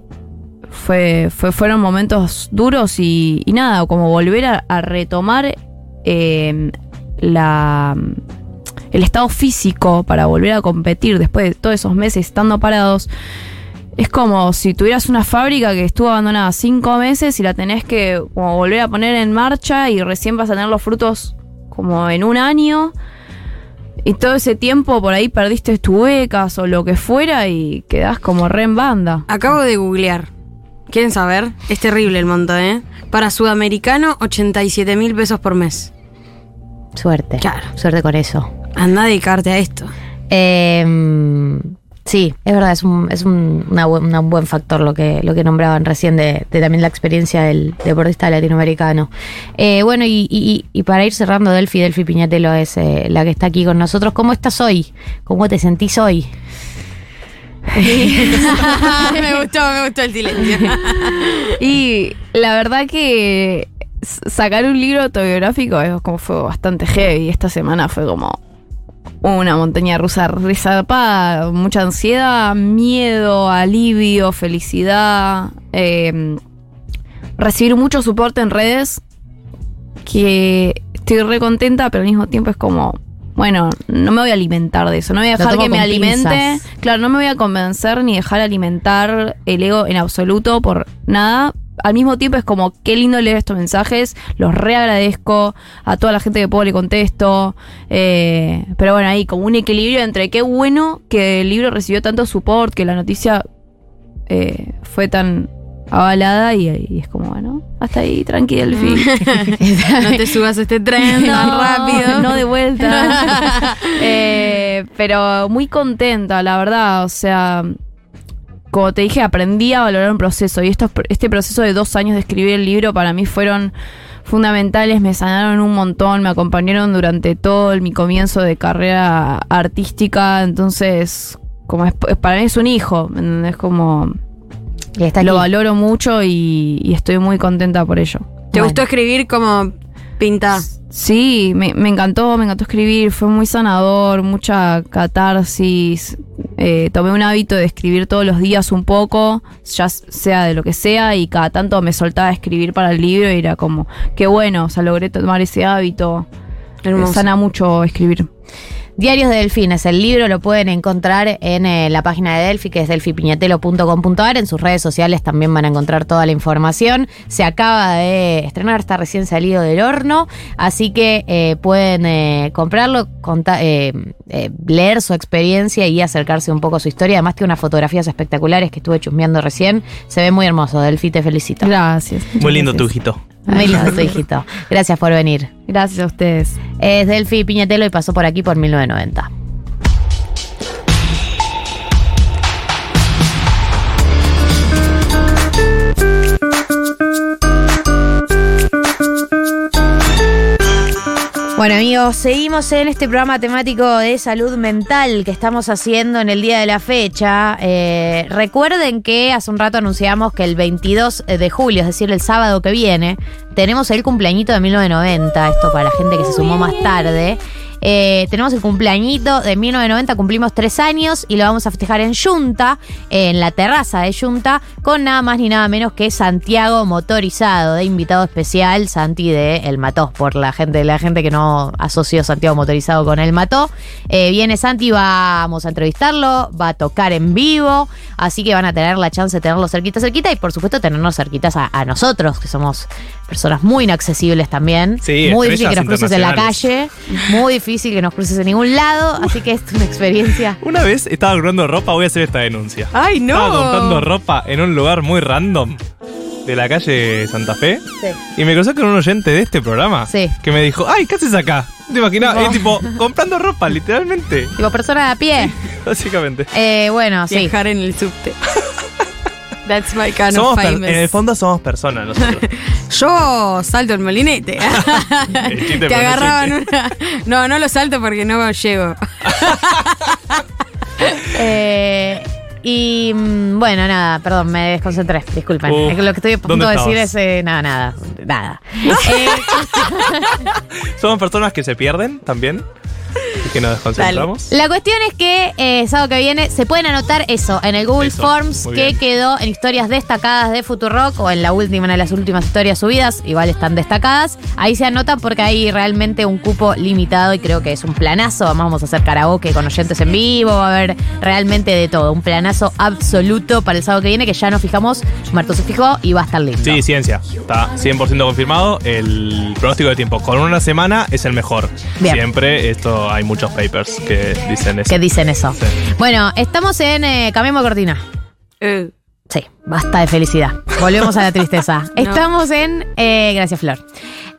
fue, fue, fueron momentos duros y, nada, como volver a, retomar eh, la, el estado físico para volver a competir después de todos esos meses estando parados. Es como si tuvieras una fábrica que estuvo abandonada cinco meses y la tenés que volver a poner en marcha y recién vas a tener los frutos como en un año. Y todo ese tiempo por ahí perdiste tus becas o lo que fuera y quedás como re en banda. Acabo de googlear. ¿Quieren saber? Es terrible el monto, ¿eh? Para sudamericano, 87 mil pesos por mes. Suerte. Claro. Suerte con eso. Anda a dedicarte a esto. Eh, sí, es verdad, es un, es un, una buen, una buen factor lo que, lo que nombraban recién de, de también la experiencia del deportista latinoamericano. Eh, bueno, y, y- y para ir cerrando, Delphi, Delphi Piñatelo es eh, la que está aquí con nosotros. ¿Cómo estás hoy? ¿Cómo te sentís hoy? me gustó, me gustó el silencio. Y la verdad que sacar un libro autobiográfico es como fue bastante heavy. Esta semana fue como una montaña rusa resarpada, mucha ansiedad, miedo, alivio, felicidad. eh, recibir mucho soporte en redes que estoy re contenta, pero al mismo tiempo es como, bueno, no me voy a alimentar de eso, no voy a dejar que me alimente. pinzas. Claro, no me voy a convencer ni dejar alimentar el ego en absoluto por nada. Al mismo tiempo es como, qué lindo leer estos mensajes, los reagradezco, a toda la gente que puedo le contesto. eh, pero bueno, ahí como un equilibrio entre qué bueno que el libro recibió tanto support, que la noticia eh, fue tan avalada y, y es como, bueno, hasta ahí, tranqui, Delphi. No te subas a este tren tan rápido. No de vuelta. Eh, pero muy contenta, la verdad. O sea, como te dije, aprendí a valorar un proceso. Y estos, este proceso de dos años de escribir el libro para mí fueron fundamentales, me sanaron un montón, me acompañaron durante todo el- mi comienzo de carrera artística, entonces como es, para mí es un hijo, es como Y está lo valoro mucho y, y estoy muy contenta por ello. ¿Te Bueno. gustó escribir como pinta? Sí, me, me encantó, me encantó escribir, fue muy sanador, mucha catarsis. eh, tomé un hábito de escribir todos los días un poco, ya sea de lo que sea, y cada tanto me soltaba a escribir para el libro y era como, qué bueno, o sea, logré tomar ese hábito. Eh, sana mucho escribir. Diarios de Delfines, el libro lo pueden encontrar en eh, la página de Delphi, que es delfipiñatelo.com.ar. En sus redes sociales también van a encontrar toda la información. Se acaba de estrenar, está recién salido del horno, así que eh, pueden eh, comprarlo, conta- eh, eh, leer su experiencia y acercarse un poco a su historia. Además, tiene unas fotografías espectaculares que estuve chusmeando recién. Se ve muy hermoso. Delphi, te felicito. Gracias. Muy lindo tu hijito. Muy lindo hijito. Gracias por venir. Gracias a ustedes. Es Delphi Piñatelo y pasó por aquí por 1990. Bueno amigos, seguimos en este programa temático de salud mental que estamos haciendo en el día de la fecha. Eh, recuerden que hace un rato anunciamos que el 22 de julio, es decir, el sábado que viene, tenemos el cumpleañito de 1990, esto para la gente que se sumó más tarde. Eh, tenemos el cumpleañito de 1990, cumplimos tres años y lo vamos a festejar en Junta, en la terraza de Junta, con nada más ni nada menos que Santiago Motorizado, de invitado especial, Santi de El Mató, por la gente, la gente que no asoció Santiago Motorizado con El Mató. Eh, viene Santi, vamos a entrevistarlo, va a tocar en vivo, así que van a tener la chance de tenerlo cerquita, cerquita y por supuesto tenernos cerquitas a nosotros, que somos personas muy inaccesibles también. Sí, muy difícil que nos cruces en la calle, muy difícil que nos cruces en ningún lado, así que es una experiencia. Una vez estaba comprando ropa, voy a hacer esta denuncia. ¡Ay, no! Estaba comprando ropa en un lugar muy random de la calle Santa Fe Sí. y me crucé con un oyente de este programa Sí. que me dijo, ay, ¿qué haces acá? ¿Te imaginas? No. Es tipo, comprando ropa, literalmente. Tipo persona de a pie. Básicamente. Eh, bueno, sí. Viajar en el subte. That's my kind Somos of famous. en el fondo somos personas nosotros. Yo salto el molinete. El chiste, Te agarraban una. No, no lo salto porque no llego. Eh, y mm, bueno, nada, perdón, me desconcentré, disculpen. Uh, Es que lo que estoy a punto ¿dónde de decir es eh, nada, nada, nada. Eh, Somos personas que se pierden también que nos desconcentramos. La cuestión es que eh, sábado que viene se pueden anotar eso en el Google Eso, Forms que bien. quedó en historias destacadas de Futurock o en la última, de las últimas historias subidas, igual están destacadas. Ahí se anotan porque hay realmente un cupo limitado y creo que es un planazo. Además vamos a hacer karaoke con oyentes en vivo, va a haber realmente de todo. Un planazo absoluto para el sábado que viene que ya nos fijamos, Marto se fijó y va a estar lindo. Sí, ciencia. Está 100% confirmado. El pronóstico de tiempo con una semana es el mejor. Bien. Siempre esto hay muchos papers que dicen eso. que dicen eso. Sí. Bueno, estamos en eh, Cambiemos Cortina. Eh, Sí, basta de felicidad. Volvemos a la tristeza. Estamos en. eh, gracias, Flor.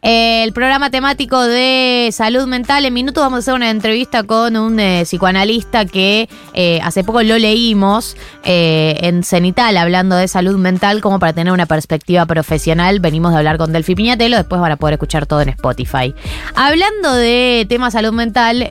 Eh, el programa temático de salud mental. En minutos vamos a hacer una entrevista con un eh, psicoanalista que eh, hace poco lo leímos eh, en Cenital, hablando de salud mental, como para tener una perspectiva profesional. Venimos de hablar con Delphi Piñatelo, después van a poder escuchar todo en Spotify. Hablando de tema salud mental,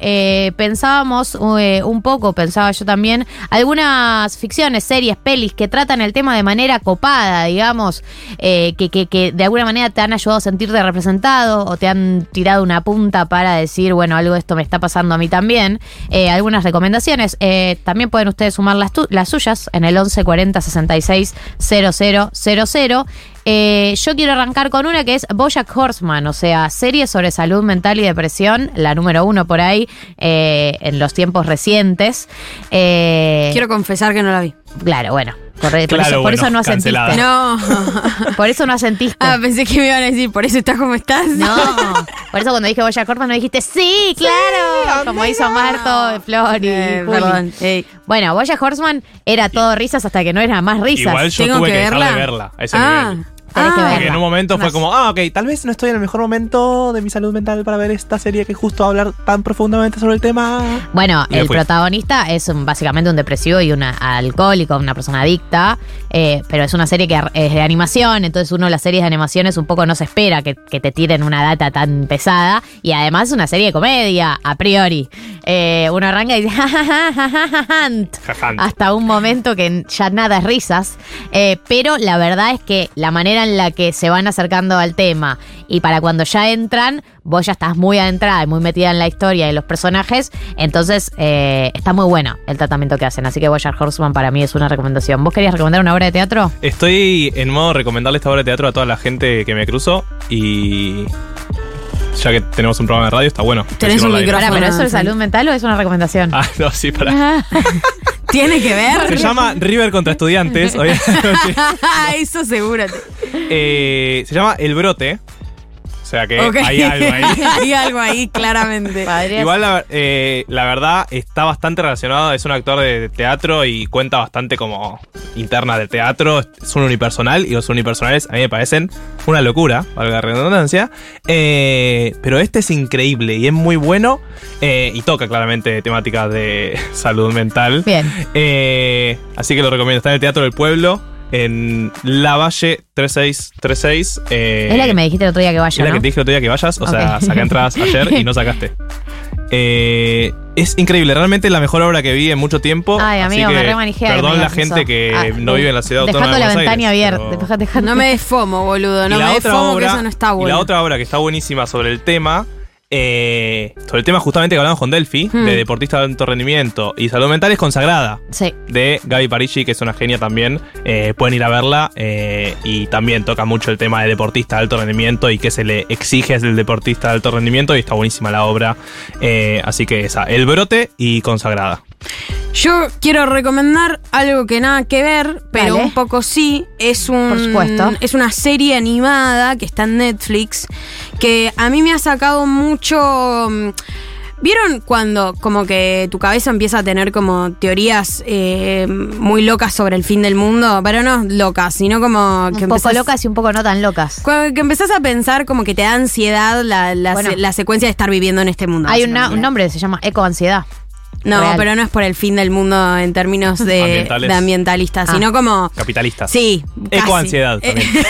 pensábamos un poco, pensaba yo también, algunas ficciones, series, pelis que tratan el tema de manera copada, digamos, eh, que, que- que de alguna manera te han ayudado a sentirte representado o te han tirado una punta para decir, bueno, algo de esto me está pasando a mí también. Eh, algunas recomendaciones. Eh, también pueden ustedes sumar las, tu- las suyas en el 11 40 66 0000. Eh, yo quiero arrancar con una que es Bojack Horseman, o sea, serie sobre salud mental y depresión, la número uno por ahí eh, en los tiempos recientes. Eh, quiero confesar que no la vi. Claro, bueno, corre- por, eso, por eso no asentiste. No. Por eso no asentiste. ah, pensé que me iban a decir, por eso estás como estás. No, por eso cuando dije Bojack Horseman no dijiste sí, claro, como hizo Marto, Flor y Eh, Juli. perdón. Ey. Bueno, Bojack Horseman era todo risas hasta que no era más risas. Igual yo Tengo tuve que que, dejar verla. de verla a ese Ah. nivel. Tenés que Ah. Porque en un momento fue como, ah, ok, tal vez no estoy en el mejor momento de mi salud mental para ver esta serie que justo va a hablar tan profundamente sobre el tema. Bueno, Y el fui. protagonista es un- básicamente un depresivo y un alcohólico, una persona adicta, eh, pero es una serie que es de animación, entonces uno de las series de animaciones un poco no se espera que, que te tiren una data tan pesada y además es una serie de comedia, a priori. Eh, uno arranca y dice, "Ja, ja, ja, ja, ja, ja, jant", Jajant. hasta un momento que ya nada es risas, eh, pero la verdad es que la manera en la que se van acercando al tema y para cuando ya entran, vos ya estás muy adentrada y muy metida en la historia y los personajes, entonces eh, está muy bueno el tratamiento que hacen, así que Bojack Horseman para mí es una recomendación. ¿Vos querías recomendar una obra de teatro? Estoy en modo recomendarle esta obra de teatro a toda la gente que me cruzo y ya que tenemos un programa de radio, está bueno. Tenés un micrófono. ¿pero eso es salud mental o es una recomendación? Ah, no, sí, para. Tiene que ver. Se llama River contra Estudiantes. obviamente. Eso seguro. Eh, se llama El Brote. O sea que hay algo ahí. hay algo ahí, claramente. Igual la, eh, la verdad está bastante relacionado, es un actor de teatro y cuenta bastante como interna del teatro, es un unipersonal y los unipersonales a mí me parecen una locura, valga la redundancia, Eh, pero este es increíble y es muy bueno eh, y toca claramente temáticas de salud mental. Bien. Eh, así que lo recomiendo, está en el Teatro del Pueblo, en La Valle 3636. eh, es la que me dijiste el otro día que es vaya, la ¿no? que te dije el otro día que vayas, o sea, Ok. saqué entradas ayer y no sacaste. Eh, es increíble, realmente la mejor obra que vi en mucho tiempo. Ay, así amigo, que me remanijea. que Perdón me la gente eso. que Ah, no vive en la ciudad autónoma Dejando de la ventana Aires, abierta. pero- No me des fomo, boludo. No y me des fomo obra, que eso no está y bueno. la otra obra que está buenísima sobre el tema, eh, sobre el tema justamente que hablamos con Delphi, Hmm. de deportista de alto rendimiento y salud mental, es consagrada. Sí. de Gaby Parigi, que es una genia también. Eh, pueden ir a verla eh, y también toca mucho el tema de deportista de alto rendimiento y qué se le exige del deportista de alto rendimiento y está buenísima la obra. Así que esa, El Brote y Consagrada. Yo quiero recomendar algo que nada que ver, pero Dale. un poco sí. Es un. Por supuesto. Es una serie animada que está en Netflix. Que a mí me ha sacado mucho. mm, ¿Vieron cuando como que tu cabeza empieza a tener como teorías eh, muy locas sobre el fin del mundo? Pero no locas, sino como que Un poco empezás- locas y un poco no tan locas. Cuando que empezás a pensar como que te da ansiedad la, la, Bueno. se- la secuencia de estar viviendo en este mundo. Hay una- un nombre, se llama ecoansiedad. No, real. pero no es por el fin del mundo en términos de, ambientalistas, Ah. sino como. Capitalistas. Sí. Ecoansiedad Eh, también.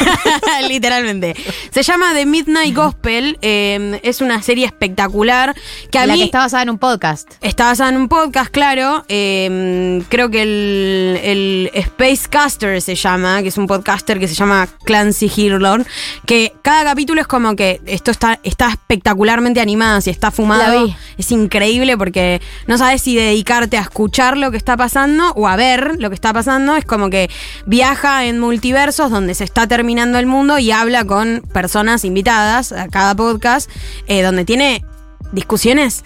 Literalmente. Se llama The Midnight Gospel. eh, es una serie espectacular que a la mí. que está basada en un podcast. Está basada en un podcast, claro. eh, creo que el, el Spacecaster se llama, que es un podcaster que se llama Clancy Hirlord. Que cada capítulo es como que esto está, está espectacularmente animado, si está fumado. La vi. Es increíble porque no sabes si dedicarte a escuchar lo que está pasando o a ver lo que está pasando. Es como que viaja en multiversos donde se está terminando el mundo y habla con personas invitadas a cada podcast, eh, donde tiene discusiones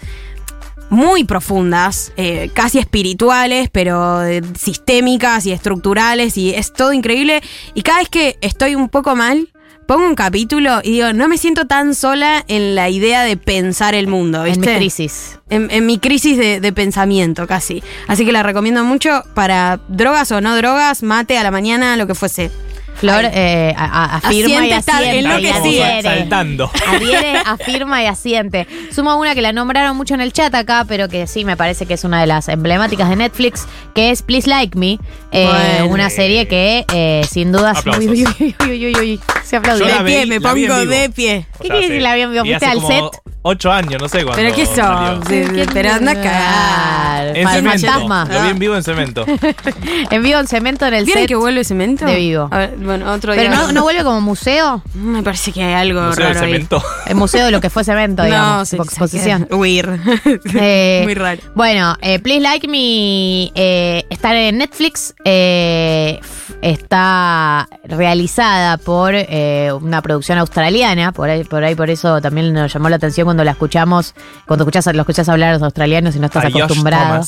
muy profundas, eh, casi espirituales, pero eh, sistémicas y estructurales, y es todo increíble. Y cada vez que estoy un poco mal, pongo un capítulo y digo, no me siento tan sola en la idea de pensar el mundo, En mi ¿viste? crisis. En, en mi crisis de, de pensamiento, casi. Así que la recomiendo mucho para drogas o no drogas, mate a la mañana, lo que fuese. Flor eh, a- a- afirma Asiente y está asiente. enloquecida. y adhiere. Saltando. Adhiere, afirma y asiente. Sumo una que la nombraron mucho en el chat acá, pero que sí me parece que es una de las emblemáticas de Netflix, que es Please Like Me. Eh, Bueno. Una serie que eh, sin duda. Uy, uy, uy, uy, uy, uy, Se De pie, me en pongo de pie. ¿Qué quiere decir la en? Y ¿Fuiste al set? Ocho años, no sé cuándo. Pero qué salió. sos, Sí, pero anda a cagar. En cemento. fantasma. Lo vi en vivo en cemento. En vivo en cemento en el ¿Vieron set. que vuelve cemento? de vivo. A ver, bueno, otro día. Pero no, no vuelve como museo. Me parece que hay algo Museo del raro ahí. cemento. El museo de lo que fue cemento, digamos. No, sí, tipo sí, exposición. Weird. Eh, Muy raro. Bueno, eh, Please Like Me eh, está en Netflix. eh, está realizada por eh, una producción australiana. Por ahí, por ahí, por eso también nos llamó la atención cuando la escuchamos. Cuando escuchas, lo escuchas hablar a los australianos y no estás acostumbrado.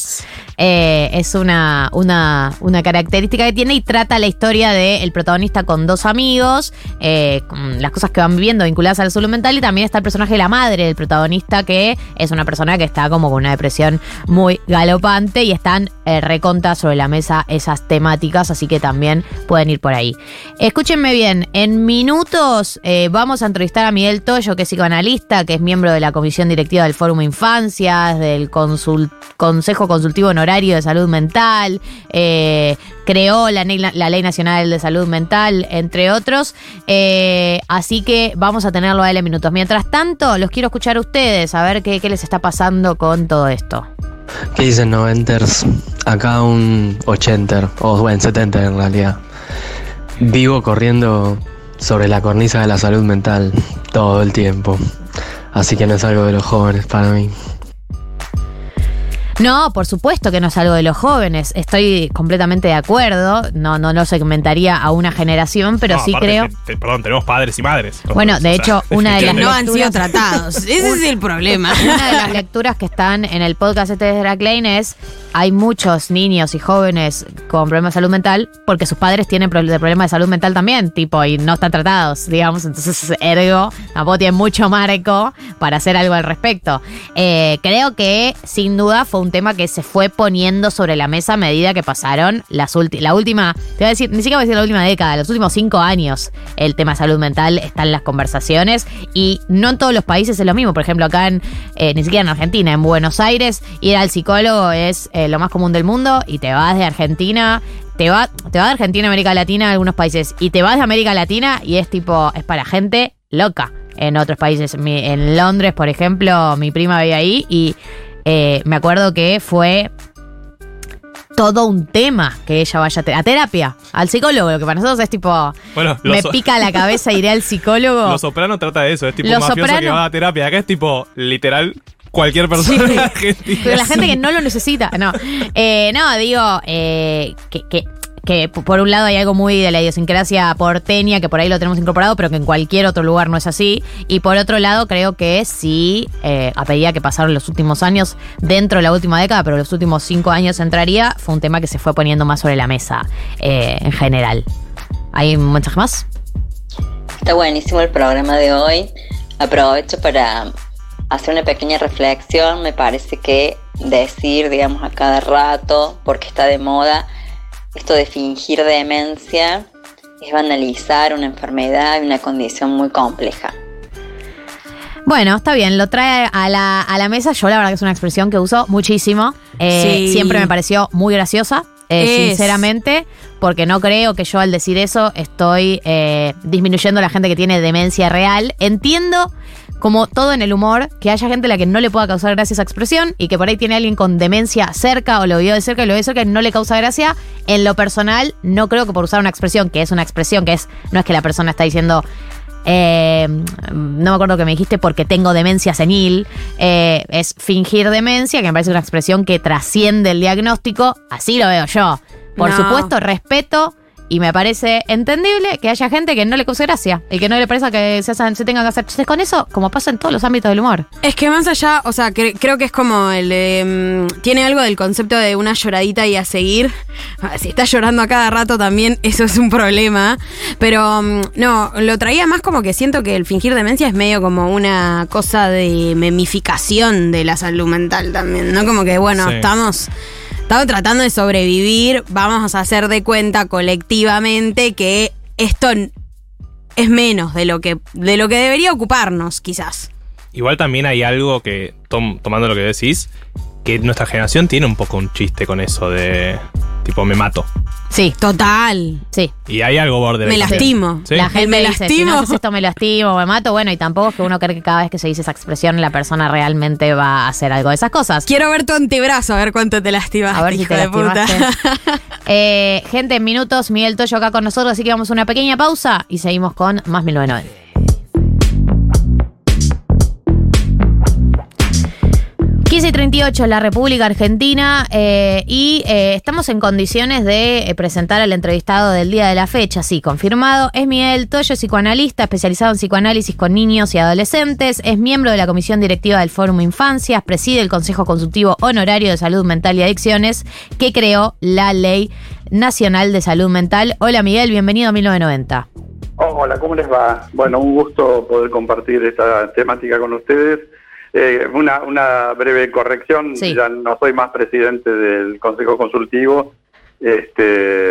Eh, es una, una, una característica que tiene y trata la historia del protagonista con dos amigos, eh, con las cosas que van viviendo vinculadas a la salud mental y también está el personaje de la madre del protagonista que es una persona que está como con una depresión muy galopante y están eh, recontas sobre la mesa esas temáticas, así que también también pueden ir por ahí. Escúchenme bien, en minutos eh, vamos a entrevistar a Miguel Toyo, que es psicoanalista, que es miembro de la comisión directiva del Fórum Infancias, del Consejo Consultivo Honorario de Salud Mental, eh, creó la, Ley Nacional de Salud Mental, entre otros. Eh, así que vamos a tenerlo a él minutos. Mientras tanto, los quiero escuchar a ustedes, a ver qué, qué les está pasando con todo esto. ¿Qué dicen noventers? Acá un ochenter, o bueno, setenter en realidad. Vivo corriendo sobre la cornisa de la salud mental todo el tiempo. Así que no es algo de los jóvenes para mí. No, por supuesto que no es algo de los jóvenes. Estoy completamente de acuerdo. No, no lo segmentaría a una generación, pero sí creo. perdón, tenemos padres y madres. Bueno, de hecho, una de las no han sido tratados. Ese es el problema. Una de las lecturas que están en el podcast este de Drag Lane es hay muchos niños y jóvenes con problemas de salud mental porque sus padres tienen problemas de salud mental también, tipo, y no están tratados, digamos. Entonces, ergo, tampoco tiene mucho marco para hacer algo al respecto. Eh, creo que, sin duda, fue un tema que se fue poniendo sobre la mesa a medida que pasaron las la última, te voy a decir, ni siquiera voy a decir la última década, los últimos cinco años, el tema salud mental está en las conversaciones y no en todos los países es lo mismo. Por ejemplo, acá en, eh, ni siquiera en Argentina, en Buenos Aires, ir al psicólogo es lo más común del mundo y te vas de Argentina te va, te va de Argentina a América Latina a algunos países y te vas de América Latina y es tipo, es para gente loca en otros países. en Londres, por ejemplo, mi prima veía ahí y eh, me acuerdo que fue todo un tema que ella vaya a, terapia, al psicólogo, lo que para nosotros es tipo, bueno, me pica la cabeza, iré al psicólogo. Los Soprano trata de eso, es tipo un mafioso que va a terapia. Acá es tipo, literal, cualquier persona Pero la gente que no lo necesita, no. Eh, no, digo, eh, que, que que por un lado hay algo muy de la idiosincrasia porteña, que por ahí lo tenemos incorporado, pero que en cualquier otro lugar no es así. Y por otro lado, creo que sí, eh, a medida que pasaron los últimos años, dentro de la última década, pero los últimos cinco años entraría, fue un tema que se fue poniendo más sobre la mesa eh, en general. ¿Hay un mensaje más? Está buenísimo el programa de hoy. Aprovecho para hacer una pequeña reflexión. Me parece que decir, digamos, a cada rato, porque está de moda, esto de fingir demencia es banalizar una enfermedad y una condición muy compleja. Bueno, está bien, lo trae a la, a la mesa. Yo la verdad que es una expresión que uso muchísimo. Eh, siempre me pareció muy graciosa, eh, sinceramente, porque no creo que yo al decir eso estoy eh, disminuyendo a la gente que tiene demencia real. Entiendo como todo en el humor, que haya gente a la que no le pueda causar gracia esa expresión y que por ahí tiene alguien con demencia cerca o lo vio de cerca y lo vio de cerca y no le causa gracia. En lo personal, no creo que por usar una expresión, que es una expresión que es, no es que la persona está diciendo, eh, no me acuerdo que me dijiste porque tengo demencia senil, eh, es fingir demencia, que me parece una expresión que trasciende el diagnóstico, así lo veo yo. Por supuesto, respeto y me parece entendible que haya gente que no le cause gracia y que no le parezca que se, se tengan que hacer chistes con eso, como pasa en todos los ámbitos del humor. Es que más allá, o sea, creo que es como el. Mm, tiene algo del concepto de una lloradita y a seguir. Ah, si estás llorando a cada rato también, eso es un problema. Pero mm, no, lo traía más como que siento que el fingir demencia es medio como una cosa de memificación de la salud mental también, ¿no? Como que, bueno, estamos estamos tratando de sobrevivir, vamos a hacer de cuenta colectivamente que esto es menos de lo que, de lo que debería ocuparnos, quizás. Igual también hay algo que, tomando lo que decís, que nuestra generación tiene un poco un chiste con eso de tipo me mato. Sí. Total. Sí. Y hay algo borde Me lastimo. La gente me dice, lastimo. si no haces esto me lastimo, me mato. Bueno, y tampoco es que uno cree que cada vez que se dice esa expresión la persona realmente va a hacer algo de esas cosas. Quiero ver tu antebrazo, a ver cuánto te lastimas. A ver si te lastimaste. eh, gente, en minutos, Miguel Toyo acá con nosotros, así que vamos a una pequeña pausa y seguimos con más 1990. 15 y 38, la República Argentina, eh, y eh, estamos en condiciones de eh, presentar al entrevistado del día de la fecha, sí, confirmado. Es Miguel Toyo, psicoanalista, especializado en psicoanálisis con niños y adolescentes, es miembro de la Comisión Directiva del Fórum Infancias, preside el Consejo Consultivo Honorario de Salud Mental y Adicciones, que creó la Ley Nacional de Salud Mental. Hola Miguel, bienvenido a 1990. Hola, ¿cómo les va? Bueno, un gusto poder compartir esta temática con ustedes. Eh, una, una breve corrección, ya no soy más presidente del Consejo Consultivo, este,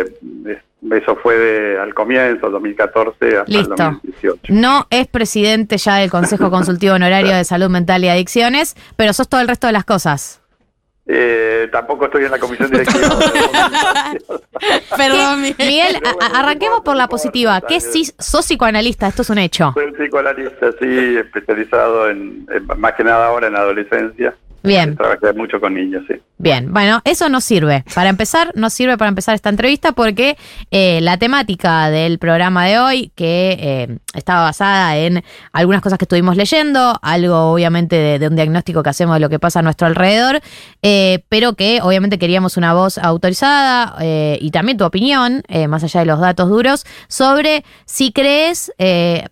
eso fue de, al comienzo, 2014 hasta Listo. el 2018. No es presidente ya del Consejo Consultivo Honorario de Salud Mental y Adicciones, pero sos todo el resto de las cosas. Eh, tampoco estoy en la comisión directiva. Perdón, Miguel. Miguel, bueno, arranquemos por la positiva. ¿Qué si sos psicoanalista? Esto es un hecho. Soy psicoanalista, sí, especializado en, en- más que nada ahora en adolescencia. Bien. Trabajé mucho con niños, sí. Bien, bueno, eso no sirve. Para empezar, no sirve para empezar esta entrevista porque eh, la temática del programa de hoy, que eh, estaba basada en algunas cosas que estuvimos leyendo, algo obviamente de, un diagnóstico que hacemos de lo que pasa a nuestro alrededor, eh, pero que obviamente queríamos una voz autorizada eh, y también tu opinión, eh, más allá de los datos duros, sobre si crees,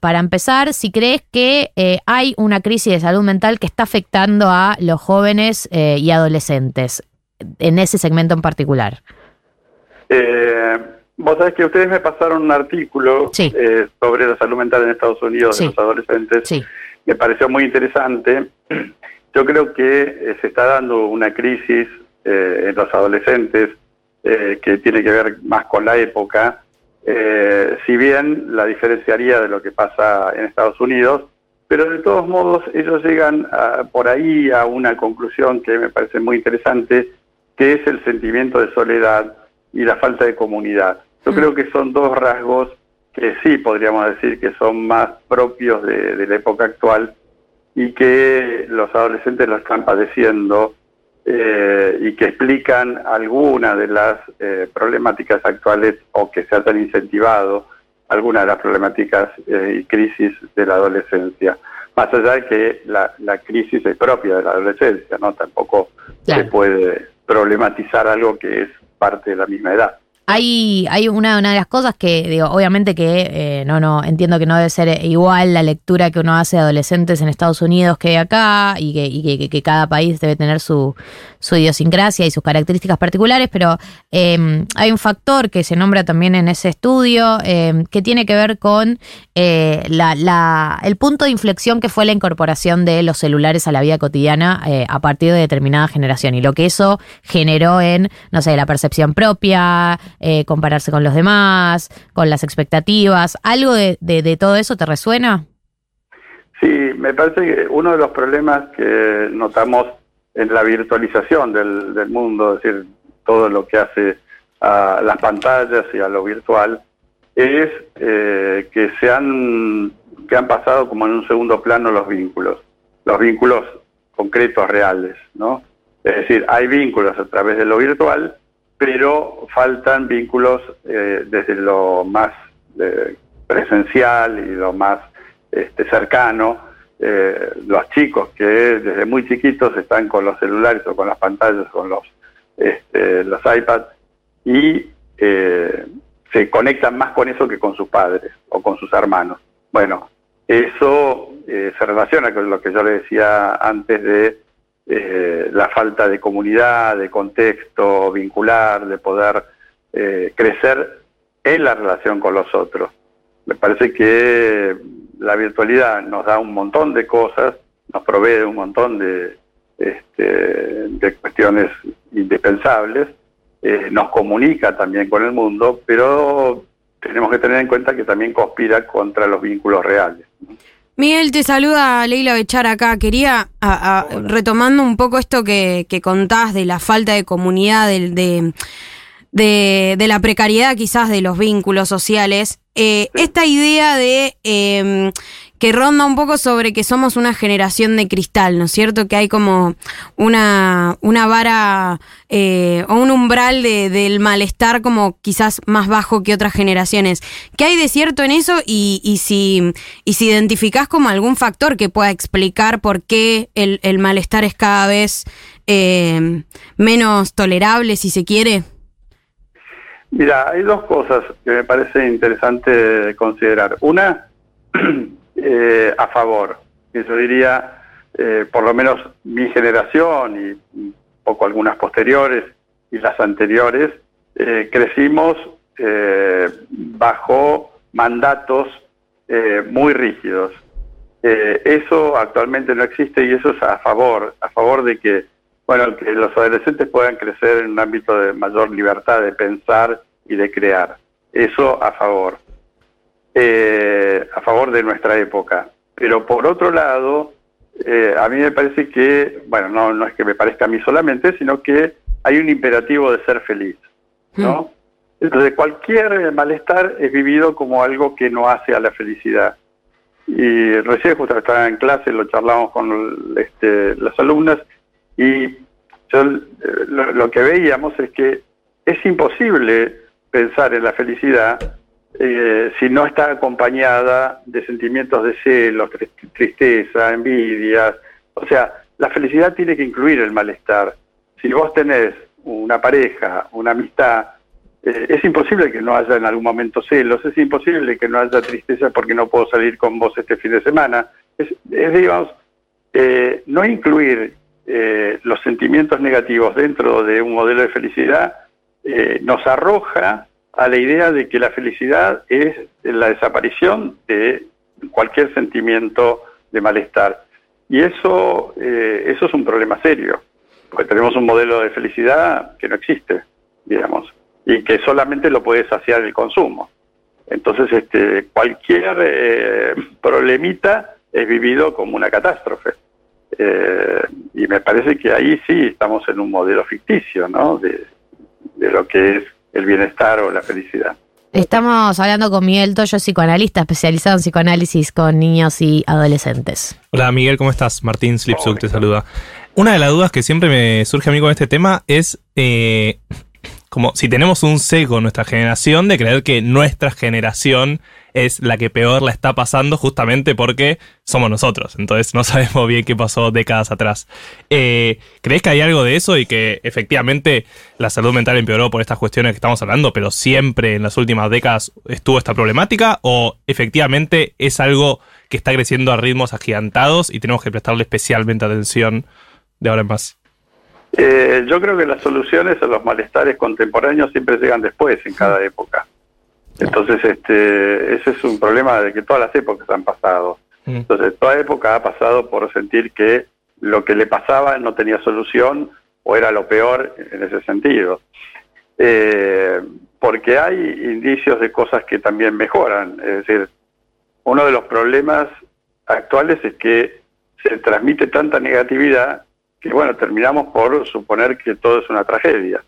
para empezar, si crees que hay una crisis de salud mental que está afectando a los jóvenes y adolescentes en ese segmento en particular. Eh, Vos sabés que ustedes me pasaron un artículo Sí. eh, sobre la salud mental en Estados Unidos Sí. de los adolescentes. Sí. Me pareció muy interesante. Yo creo que eh, se está dando una crisis eh, en los adolescentes eh, que tiene que ver más con la época. Si bien la diferenciaría de lo que pasa en Estados Unidos, pero de todos modos ellos llegan a- por ahí a una conclusión que me parece muy interesante, que es el sentimiento de soledad y la falta de comunidad. Yo Mm. creo que son dos rasgos que sí podríamos decir que son más propios de, de la época actual y que los adolescentes lo están padeciendo eh, y que explican algunas de las eh, problemáticas actuales o que se han incentivado algunas de las problemáticas eh, y crisis de la adolescencia. Más allá de que la, la crisis es propia de la adolescencia, ¿no? Tampoco Claro. se puede problematizar algo que es parte de la misma edad. Hay, hay una, una de las cosas que, digo, obviamente que eh, no, no, entiendo que no debe ser igual la lectura que uno hace de adolescentes en Estados Unidos que acá, y que, y que, que cada país debe tener su, su idiosincrasia y sus características particulares, pero eh, hay un factor que se nombra también en ese estudio eh, que tiene que ver con eh, la, la- el punto de inflexión que fue la incorporación de los celulares a la vida cotidiana eh, a partir de determinada generación y lo que eso generó en, no sé, la percepción propia, eh, compararse con los demás, con las expectativas. ¿Algo de, todo eso te resuena? Sí, me parece que uno de los problemas que notamos en la virtualización del, del mundo, es decir, todo lo que hace a las pantallas y a lo virtual, es eh, que se han que han pasado como en un segundo plano los vínculos, los vínculos concretos reales, ¿no? Es decir, hay vínculos a través de lo virtual, pero faltan vínculos eh, desde lo más eh, presencial y lo más este, cercano. Eh, los chicos que desde muy chiquitos están con los celulares o con las pantallas, con los, este, los iPads, y eh, se conectan más con eso que con sus padres o con sus hermanos. Bueno, eso eh, se relaciona con lo que yo le decía antes de eh, la falta de comunidad, de contexto vincular, de poder eh, crecer en la relación con los otros. Me parece que la virtualidad nos da un montón de cosas, nos provee un montón de, este, de cuestiones indispensables, eh, nos comunica también con el mundo, pero tenemos que tener en cuenta que también conspira contra los vínculos reales. Miguel, te saluda Leila Bechar acá. Quería, a- a- retomando un poco esto que, que contás de la falta de comunidad, de, de, de la precariedad quizás de los vínculos sociales, eh, esta idea de eh, que ronda un poco sobre que somos una generación de cristal, ¿no es cierto? Que hay como una, una vara eh, o un umbral de- del malestar como quizás más bajo que otras generaciones. ¿Qué hay de cierto en eso? Y, y si, y si identificás como algún factor que pueda explicar por qué el, el malestar es cada vez eh, menos tolerable, si se quiere. Mira, hay dos cosas que me parece interesante considerar. Una, eh, a favor, yo diría, eh, por lo menos mi generación y un poco algunas posteriores y las anteriores, eh, crecimos eh, bajo mandatos eh, muy rígidos. Eso actualmente no existe y eso es a favor, a favor de que, bueno, que los adolescentes puedan crecer en un ámbito de mayor libertad de pensar y de crear. eso a favor, eh, a favor de nuestra época. Pero por otro lado, eh, a mí me parece que, bueno, no, no es que me parezca a mí solamente, sino que hay un imperativo de ser feliz, ¿no? Entonces, cualquier malestar es vivido como algo que no hace a la felicidad. Y recién justo estaba en clase, lo charlamos con este, las alumnas, y yo, eh, lo, lo que veíamos es que es imposible pensar en la felicidad eh, si no está acompañada de sentimientos de celos, tris- tristeza, envidias. O sea, la felicidad tiene que incluir el malestar. Si vos tenés una pareja, una amistad, eh, es imposible que no haya en algún momento celos, es imposible que no haya tristeza porque no puedo salir con vos este fin de semana. Es, es, digamos, eh, no incluir eh, los sentimientos negativos dentro de un modelo de felicidad eh, nos arroja a la idea de que la felicidad es la desaparición de cualquier sentimiento de malestar. Y eso, eh, eso es un problema serio, porque tenemos un modelo de felicidad que no existe, digamos, y que solamente lo puede saciar el consumo. Entonces, este, cualquier eh, problemita es vivido como una catástrofe. Eh, y me parece que ahí sí estamos en un modelo ficticio, ¿no? De, de lo que es el bienestar o la felicidad. Estamos hablando con Miguel Toyo, psicoanalista especializado en psicoanálisis con niños y adolescentes. Hola Miguel, ¿cómo estás? Martín Slipsuk te saluda. Una de las dudas que siempre me surge a mí con este tema es eh, como si tenemos un sesgo en nuestra generación de creer que nuestra generación es la que peor la está pasando justamente porque somos nosotros. Entonces no sabemos bien qué pasó décadas atrás. Eh, ¿Crees que hay algo de eso y que efectivamente la salud mental empeoró por estas cuestiones que estamos hablando, pero siempre en las últimas décadas estuvo esta problemática? ¿O efectivamente es algo que está creciendo a ritmos agigantados y tenemos que prestarle especialmente atención de ahora en más? Eh, yo creo que las soluciones a los malestares contemporáneos siempre llegan después, en cada época. Entonces, este, ese es un problema de que todas las épocas han pasado. Mm. Entonces, toda época ha pasado por sentir que lo que le pasaba no tenía solución o era lo peor en ese sentido. Eh, porque hay indicios de cosas que también mejoran. Es decir, uno de los problemas actuales es que se transmite tanta negatividad que, bueno, terminamos por suponer que todo es una tragedia.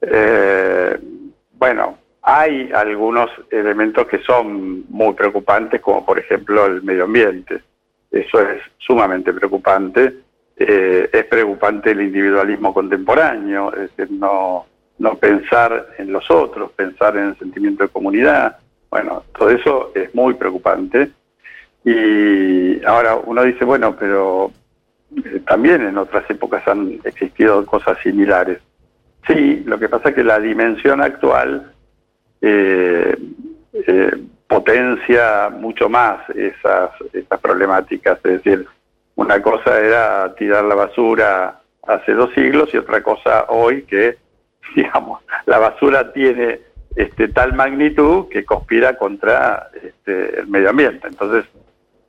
Eh, bueno, hay algunos elementos que son muy preocupantes, como por ejemplo el medio ambiente. Eso es sumamente preocupante. Eh, es preocupante el individualismo contemporáneo, es decir, no, no pensar en los otros, pensar en el sentimiento de comunidad. Bueno, todo eso es muy preocupante. Y ahora uno dice, bueno, pero eh, también en otras épocas han existido cosas similares. Sí, lo que pasa es que la dimensión actual eh, eh, potencia mucho más esas, esas problemáticas. Es decir, una cosa era tirar la basura hace dos siglos y otra cosa hoy que, digamos, la basura tiene este, tal magnitud que conspira contra este, el medio ambiente. Entonces,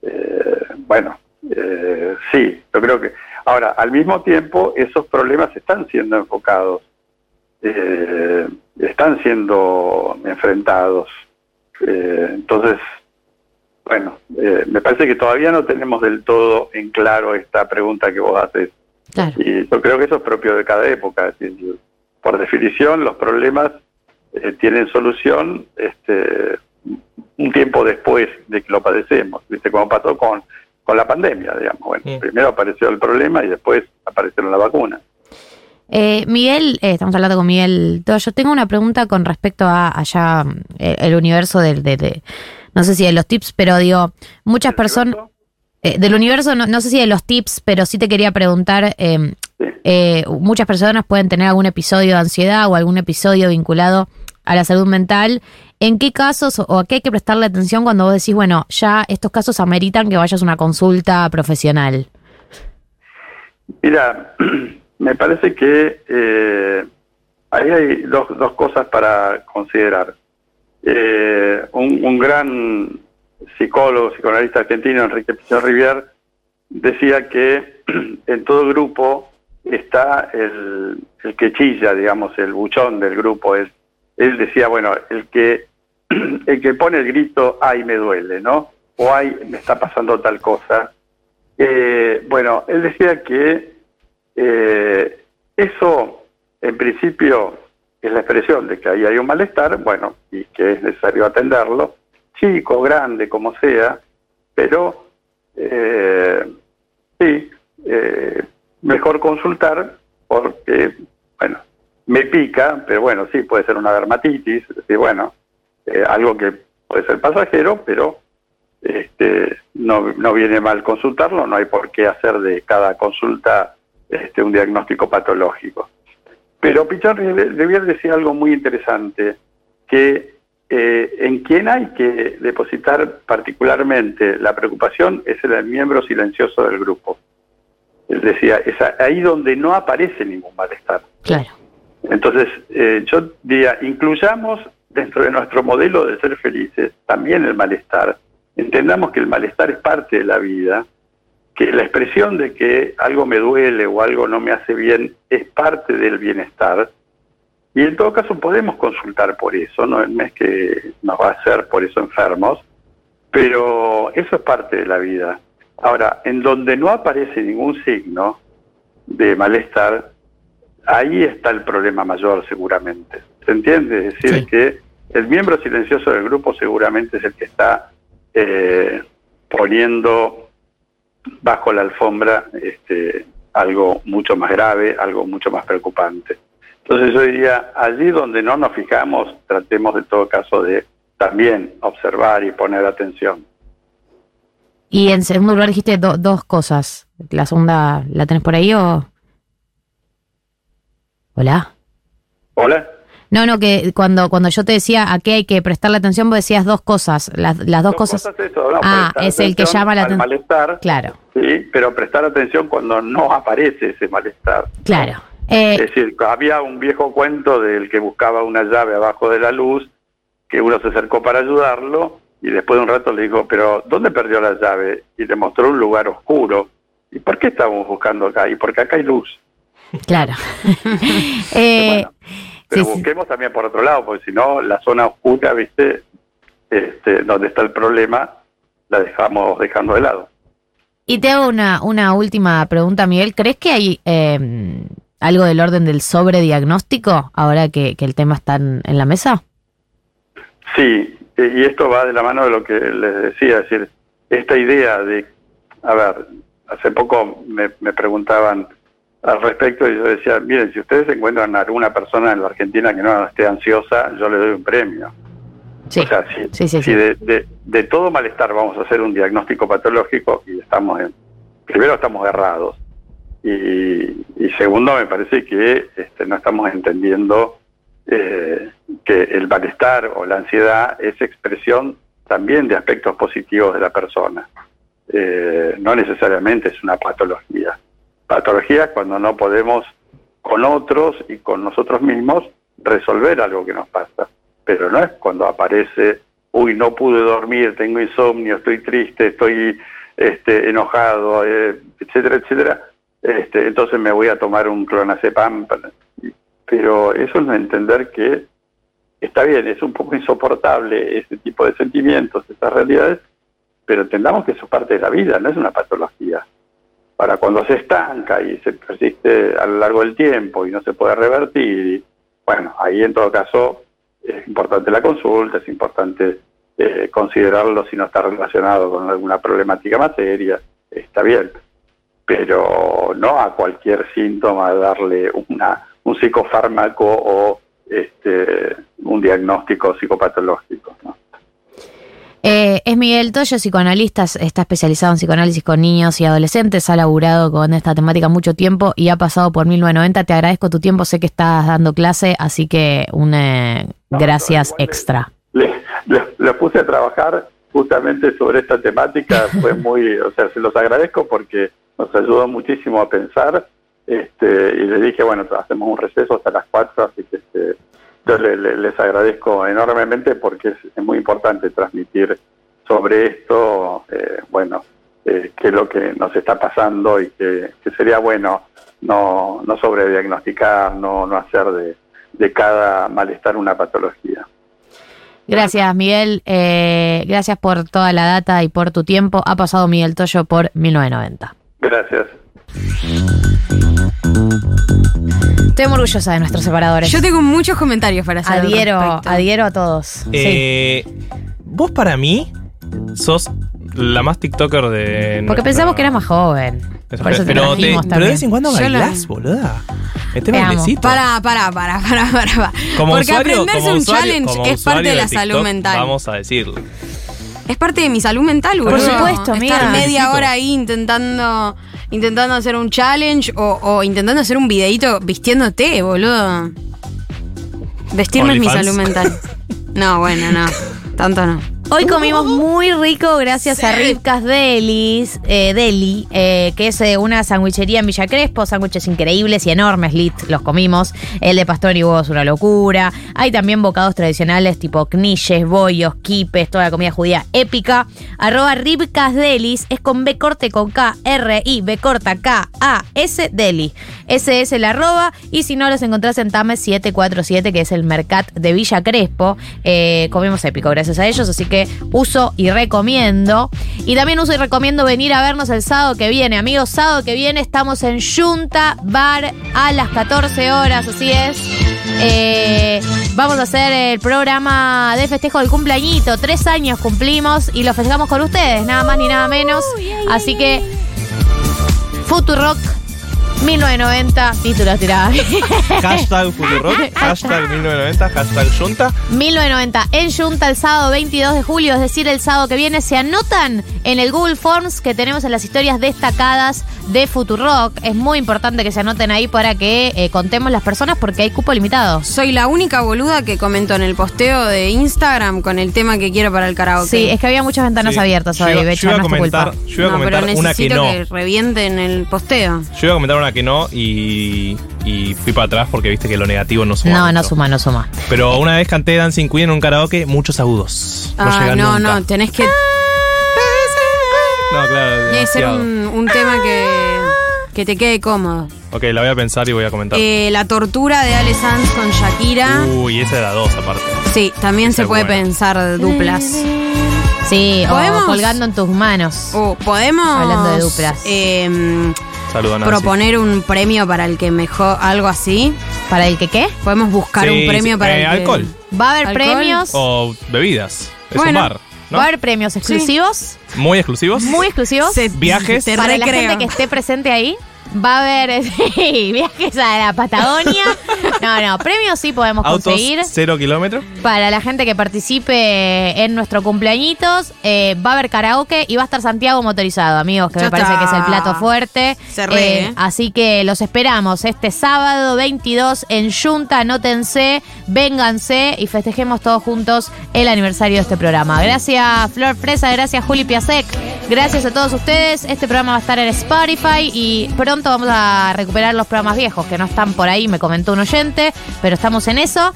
eh, bueno, eh, sí, yo creo que... Ahora, al mismo tiempo, esos problemas están siendo enfocados, eh, están siendo enfrentados. Eh, entonces, bueno, eh, me parece que todavía no tenemos del todo en claro esta pregunta que vos haces. Claro. Y yo creo que eso es propio de cada época. Es decir, por definición, los problemas eh, tienen solución este, un tiempo después de que lo padecemos, ¿viste? Como pasó con, con la pandemia, digamos. Bueno, primero apareció el problema y después aparecieron la vacuna. Eh, Miguel, eh, estamos hablando con Miguel Toyo. Tengo una pregunta con respecto a allá eh, el universo del, de, de- no sé si de los tips, pero digo, muchas personas eh, del universo, no, no sé si de los tips, pero sí te quería preguntar, Sí. eh, muchas personas pueden tener algún episodio de ansiedad o algún episodio vinculado a la salud mental. ¿En qué casos o a qué hay que prestarle atención cuando vos decís, bueno, ya estos casos ameritan que vayas a una consulta profesional? Mira, me parece que eh, ahí hay dos, dos cosas para considerar. Eh, un, un gran psicólogo, psicoanalista argentino, Enrique Pizarro Rivier, decía que en todo grupo está el, el que chilla, digamos, el buchón del grupo. Él, él decía, bueno, el que el que pone el grito, ay, me duele, ¿no? O ay, me está pasando tal cosa. Eh, bueno, él decía que eh, eso, en principio, es la expresión de que ahí hay un malestar, bueno, y que es necesario atenderlo, chico, grande, como sea, pero eh, sí, eh, mejor consultar porque, bueno, me pica, pero bueno, sí, puede ser una dermatitis, decir, bueno, eh, algo que puede ser pasajero, pero este, no, no viene mal consultarlo, no hay por qué hacer de cada consulta este, un diagnóstico patológico. Pero Pichón debía decir algo muy interesante, que eh, en quien hay que depositar particularmente la preocupación es el miembro silencioso del grupo. Él decía, es ahí donde no aparece ningún malestar. Claro. Entonces, eh, yo diría, incluyamos dentro de nuestro modelo de ser felices también el malestar. Entendamos que el malestar es parte de la vida, que la expresión de que algo me duele o algo no me hace bien es parte del bienestar. Y en todo caso podemos consultar por eso, no es que nos va a hacer por eso enfermos, pero eso es parte de la vida. Ahora, en donde no aparece ningún signo de malestar, ahí está el problema mayor seguramente. ¿Se entiende? Es decir, que el miembro silencioso del grupo seguramente es el que está eh, poniendo bajo la alfombra este, algo mucho más grave, algo mucho más preocupante. Entonces yo diría, allí donde no nos fijamos, tratemos de todo caso de también observar y poner atención. Y en segundo lugar dijiste dos cosas. ¿La segunda la tenés por ahí o...? ¿Hola? ¿Hola? No, no, que cuando, cuando yo te decía a qué hay que prestarle atención, vos decías dos cosas. Las, las dos, cosas. ah, es el que llama la atención. malestar. Claro. Sí, pero prestar atención cuando no aparece ese malestar. Claro. Eh, es decir, había un viejo cuento del que buscaba una llave abajo de la luz, que uno se acercó para ayudarlo y después de un rato le dijo, pero ¿dónde perdió la llave? Y le mostró un lugar oscuro. ¿Y por qué estamos buscando acá? Y porque acá hay luz. Claro. eh, pero busquemos también por otro lado, porque si no, la zona oscura, ¿viste? Este, donde está el problema, la dejamos dejando de lado. Y te hago una, una última pregunta, Miguel. ¿Crees que hay em, algo del orden del sobrediagnóstico ahora que, que el tema está en, la mesa? Sí, y esto va de la mano de lo que les decía, es decir, esta idea de, a ver, hace poco me, me preguntaban, al respecto y yo decía, miren, si ustedes encuentran a alguna persona en la Argentina que no esté ansiosa, yo le doy un premio. Sí. O sea, si, de, de, todo malestar vamos a hacer un diagnóstico patológico y estamos en, primero estamos errados y, segundo me parece que este, no estamos entendiendo eh, que el malestar o la ansiedad es expresión también de aspectos positivos de la persona. Eh, no necesariamente es una patología patologías cuando no podemos con otros y con nosotros mismos resolver algo que nos pasa. Pero no es cuando aparece, uy, no pude dormir, tengo insomnio, estoy triste, estoy este, enojado, eh, etcétera, etcétera. Este, entonces me voy a tomar un clonazepam. Pero eso es entender que está bien, es un poco insoportable ese tipo de sentimientos, esas realidades, pero entendamos que eso es parte de la vida, no es una patología para cuando se estanca y se persiste a lo largo del tiempo y no se puede revertir, bueno, ahí en todo caso es importante la consulta, es importante eh, considerarlo si no está relacionado con alguna problemática más seria, está bien, pero no a cualquier síntoma darle una, un psicofármaco o este, un diagnóstico psicopatológico. ¿no? Eh, es Miguel Toyo, psicoanalista, está especializado en psicoanálisis con niños y adolescentes, ha laburado con esta temática mucho tiempo y ha pasado por 1990. Te agradezco tu tiempo, sé que estás dando clase, así que un eh, gracias extra. Le, puse a trabajar justamente sobre esta temática, fue muy, o sea, se los agradezco porque nos ayudó muchísimo a pensar este, y le dije, bueno, hacemos un receso hasta las 4, así que... Este, yo les agradezco enormemente porque es, muy importante transmitir sobre esto, eh, bueno, eh, qué es lo que nos está pasando y que, sería bueno no, no sobrediagnosticar, no, no hacer de, de cada malestar una patología. Gracias, Miguel. Eh, gracias por toda la data y por tu tiempo. Ha pasado Miguel Toyo por 1990. Gracias. Estoy muy orgullosa de nuestros separadores. Yo tengo muchos comentarios para hacer. al adhiero, respecto. adhiero a todos. Sí. Eh, Vos para mí sos la más TikToker de. Porque nuestra- pensamos que eras más joven. Eso Por eso te pero, de vez en cuando Yo bailás, boluda. Este bailecito. Para, para, para, para, para. Como Porque usuario- aprenderse como un usuario- challenge es parte de la TikTok, salud mental. Vamos a decirlo. Es parte de mi salud mental, boludo. supuesto, amiga. Estar media hora ahí intentando intentando hacer un challenge o, o intentando hacer un videito vistiéndote, boludo. Vestirme es mi salud mental. No, bueno, no. Tanto no. Hoy comimos muy rico gracias a Sí. Ripcas Delis, eh, Deli, eh, que es eh, una sandwichería en Villa Crespo, sándwiches increíbles y enormes, lit, los comimos. El de pastor y huevo es una locura. Hay también bocados tradicionales tipo knishes, bollos, quipes, toda la comida judía épica. Arroba Ripcas Delis es con B corte con K, R, I, B corta, K, A, S, Deli. Ese es el arroba y si no los encontrás en Tame 747, que es el Mercat de Villa Crespo. Eh, comimos épico gracias a ellos, así que uso y recomiendo. Y también uso y recomiendo venir a vernos el sábado que viene. Amigos, sábado que viene estamos en Junta Bar a las 14 horas, así es. Eh, vamos a hacer el programa de festejo del cumpleañito. Tres años cumplimos y lo festejamos con ustedes, nada más ni nada menos. Así que Futurock 1990, títulos tirados. Hashtag Futurock, hashtag 1990, hashtag Junta. 1990 en Junta el sábado 22 de julio, es decir, el sábado que viene, se anotan en el Google Forms que tenemos en las historias destacadas de Futurock. Es muy importante que se anoten ahí para que eh, contemos las personas porque hay cupo limitado. Soy la única boluda que comentó en el posteo de Instagram con el tema que quiero para el karaoke. Sí, es que había muchas ventanas Sí. abiertas hoy, yo iba a comentar, culpa. yo iba a no, pero una que no. que revienten el posteo. Yo iba a comentar una que no y, y fui para atrás porque viste que lo negativo no suma. No, no mucho. suma, no suma. Pero una vez canté Dancing Queen en un karaoke, muchos agudos. No Ah, llegan no, nunca. no, tenés que. No, claro. Debe ser demasiado. un, un tema que, que te quede cómodo. Ok, la voy a pensar y voy a comentar. Eh, la tortura de Ale Sanz con Shakira. Uy, esa era dos aparte. Sí, también se puede buena. pensar duplas. Sí, ¿Podemos? o colgando en tus manos. O podemos. Hablando de duplas. em, Saludos a Nancy. proponer un premio para el que mejor. Algo así. ¿Para el que qué? Podemos buscar Sí, un premio sí, para eh, el que- alcohol. Va a haber ¿Alcohol? premios. O bebidas. Es Bueno. un bar. ¿no? Va a haber premios exclusivos, Muy exclusivos. muy exclusivos. Se- Viajes. te para la recreo. gente que esté presente ahí. Va a haber sí, viajes a la Patagonia. No, no, premios sí podemos Autos conseguir. cero kilómetros. Para la gente que participe en nuestro cumpleañitos, eh, va a haber karaoke y va a estar Santiago motorizado, amigos, que Ya me parece está. que es el plato fuerte. Se re, ¿eh? Así que los esperamos este sábado 22 en Junta, anótense, vénganse y festejemos todos juntos el aniversario de este programa. Gracias Flor Fresa, gracias Juli Piasek, gracias a todos ustedes. Este programa va a estar en Spotify y pronto vamos a recuperar los programas viejos que no están por ahí, me comentó un oyente, pero estamos en eso.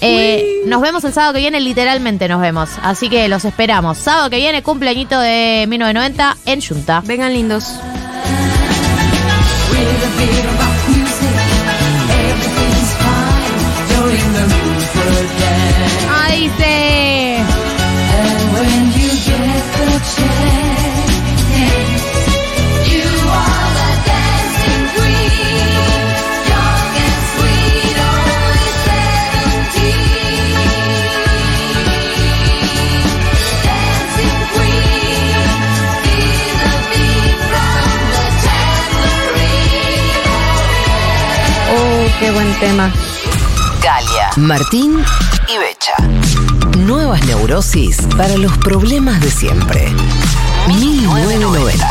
Eh, nos vemos el sábado que viene, literalmente nos vemos. Así que los esperamos. Sábado que viene, cumpleañito de 1990 en Junta. Vengan lindos. ¡Ay, dice! Tema. Galia, Martín y Becha. Nuevas neurosis para los problemas de siempre. 1990.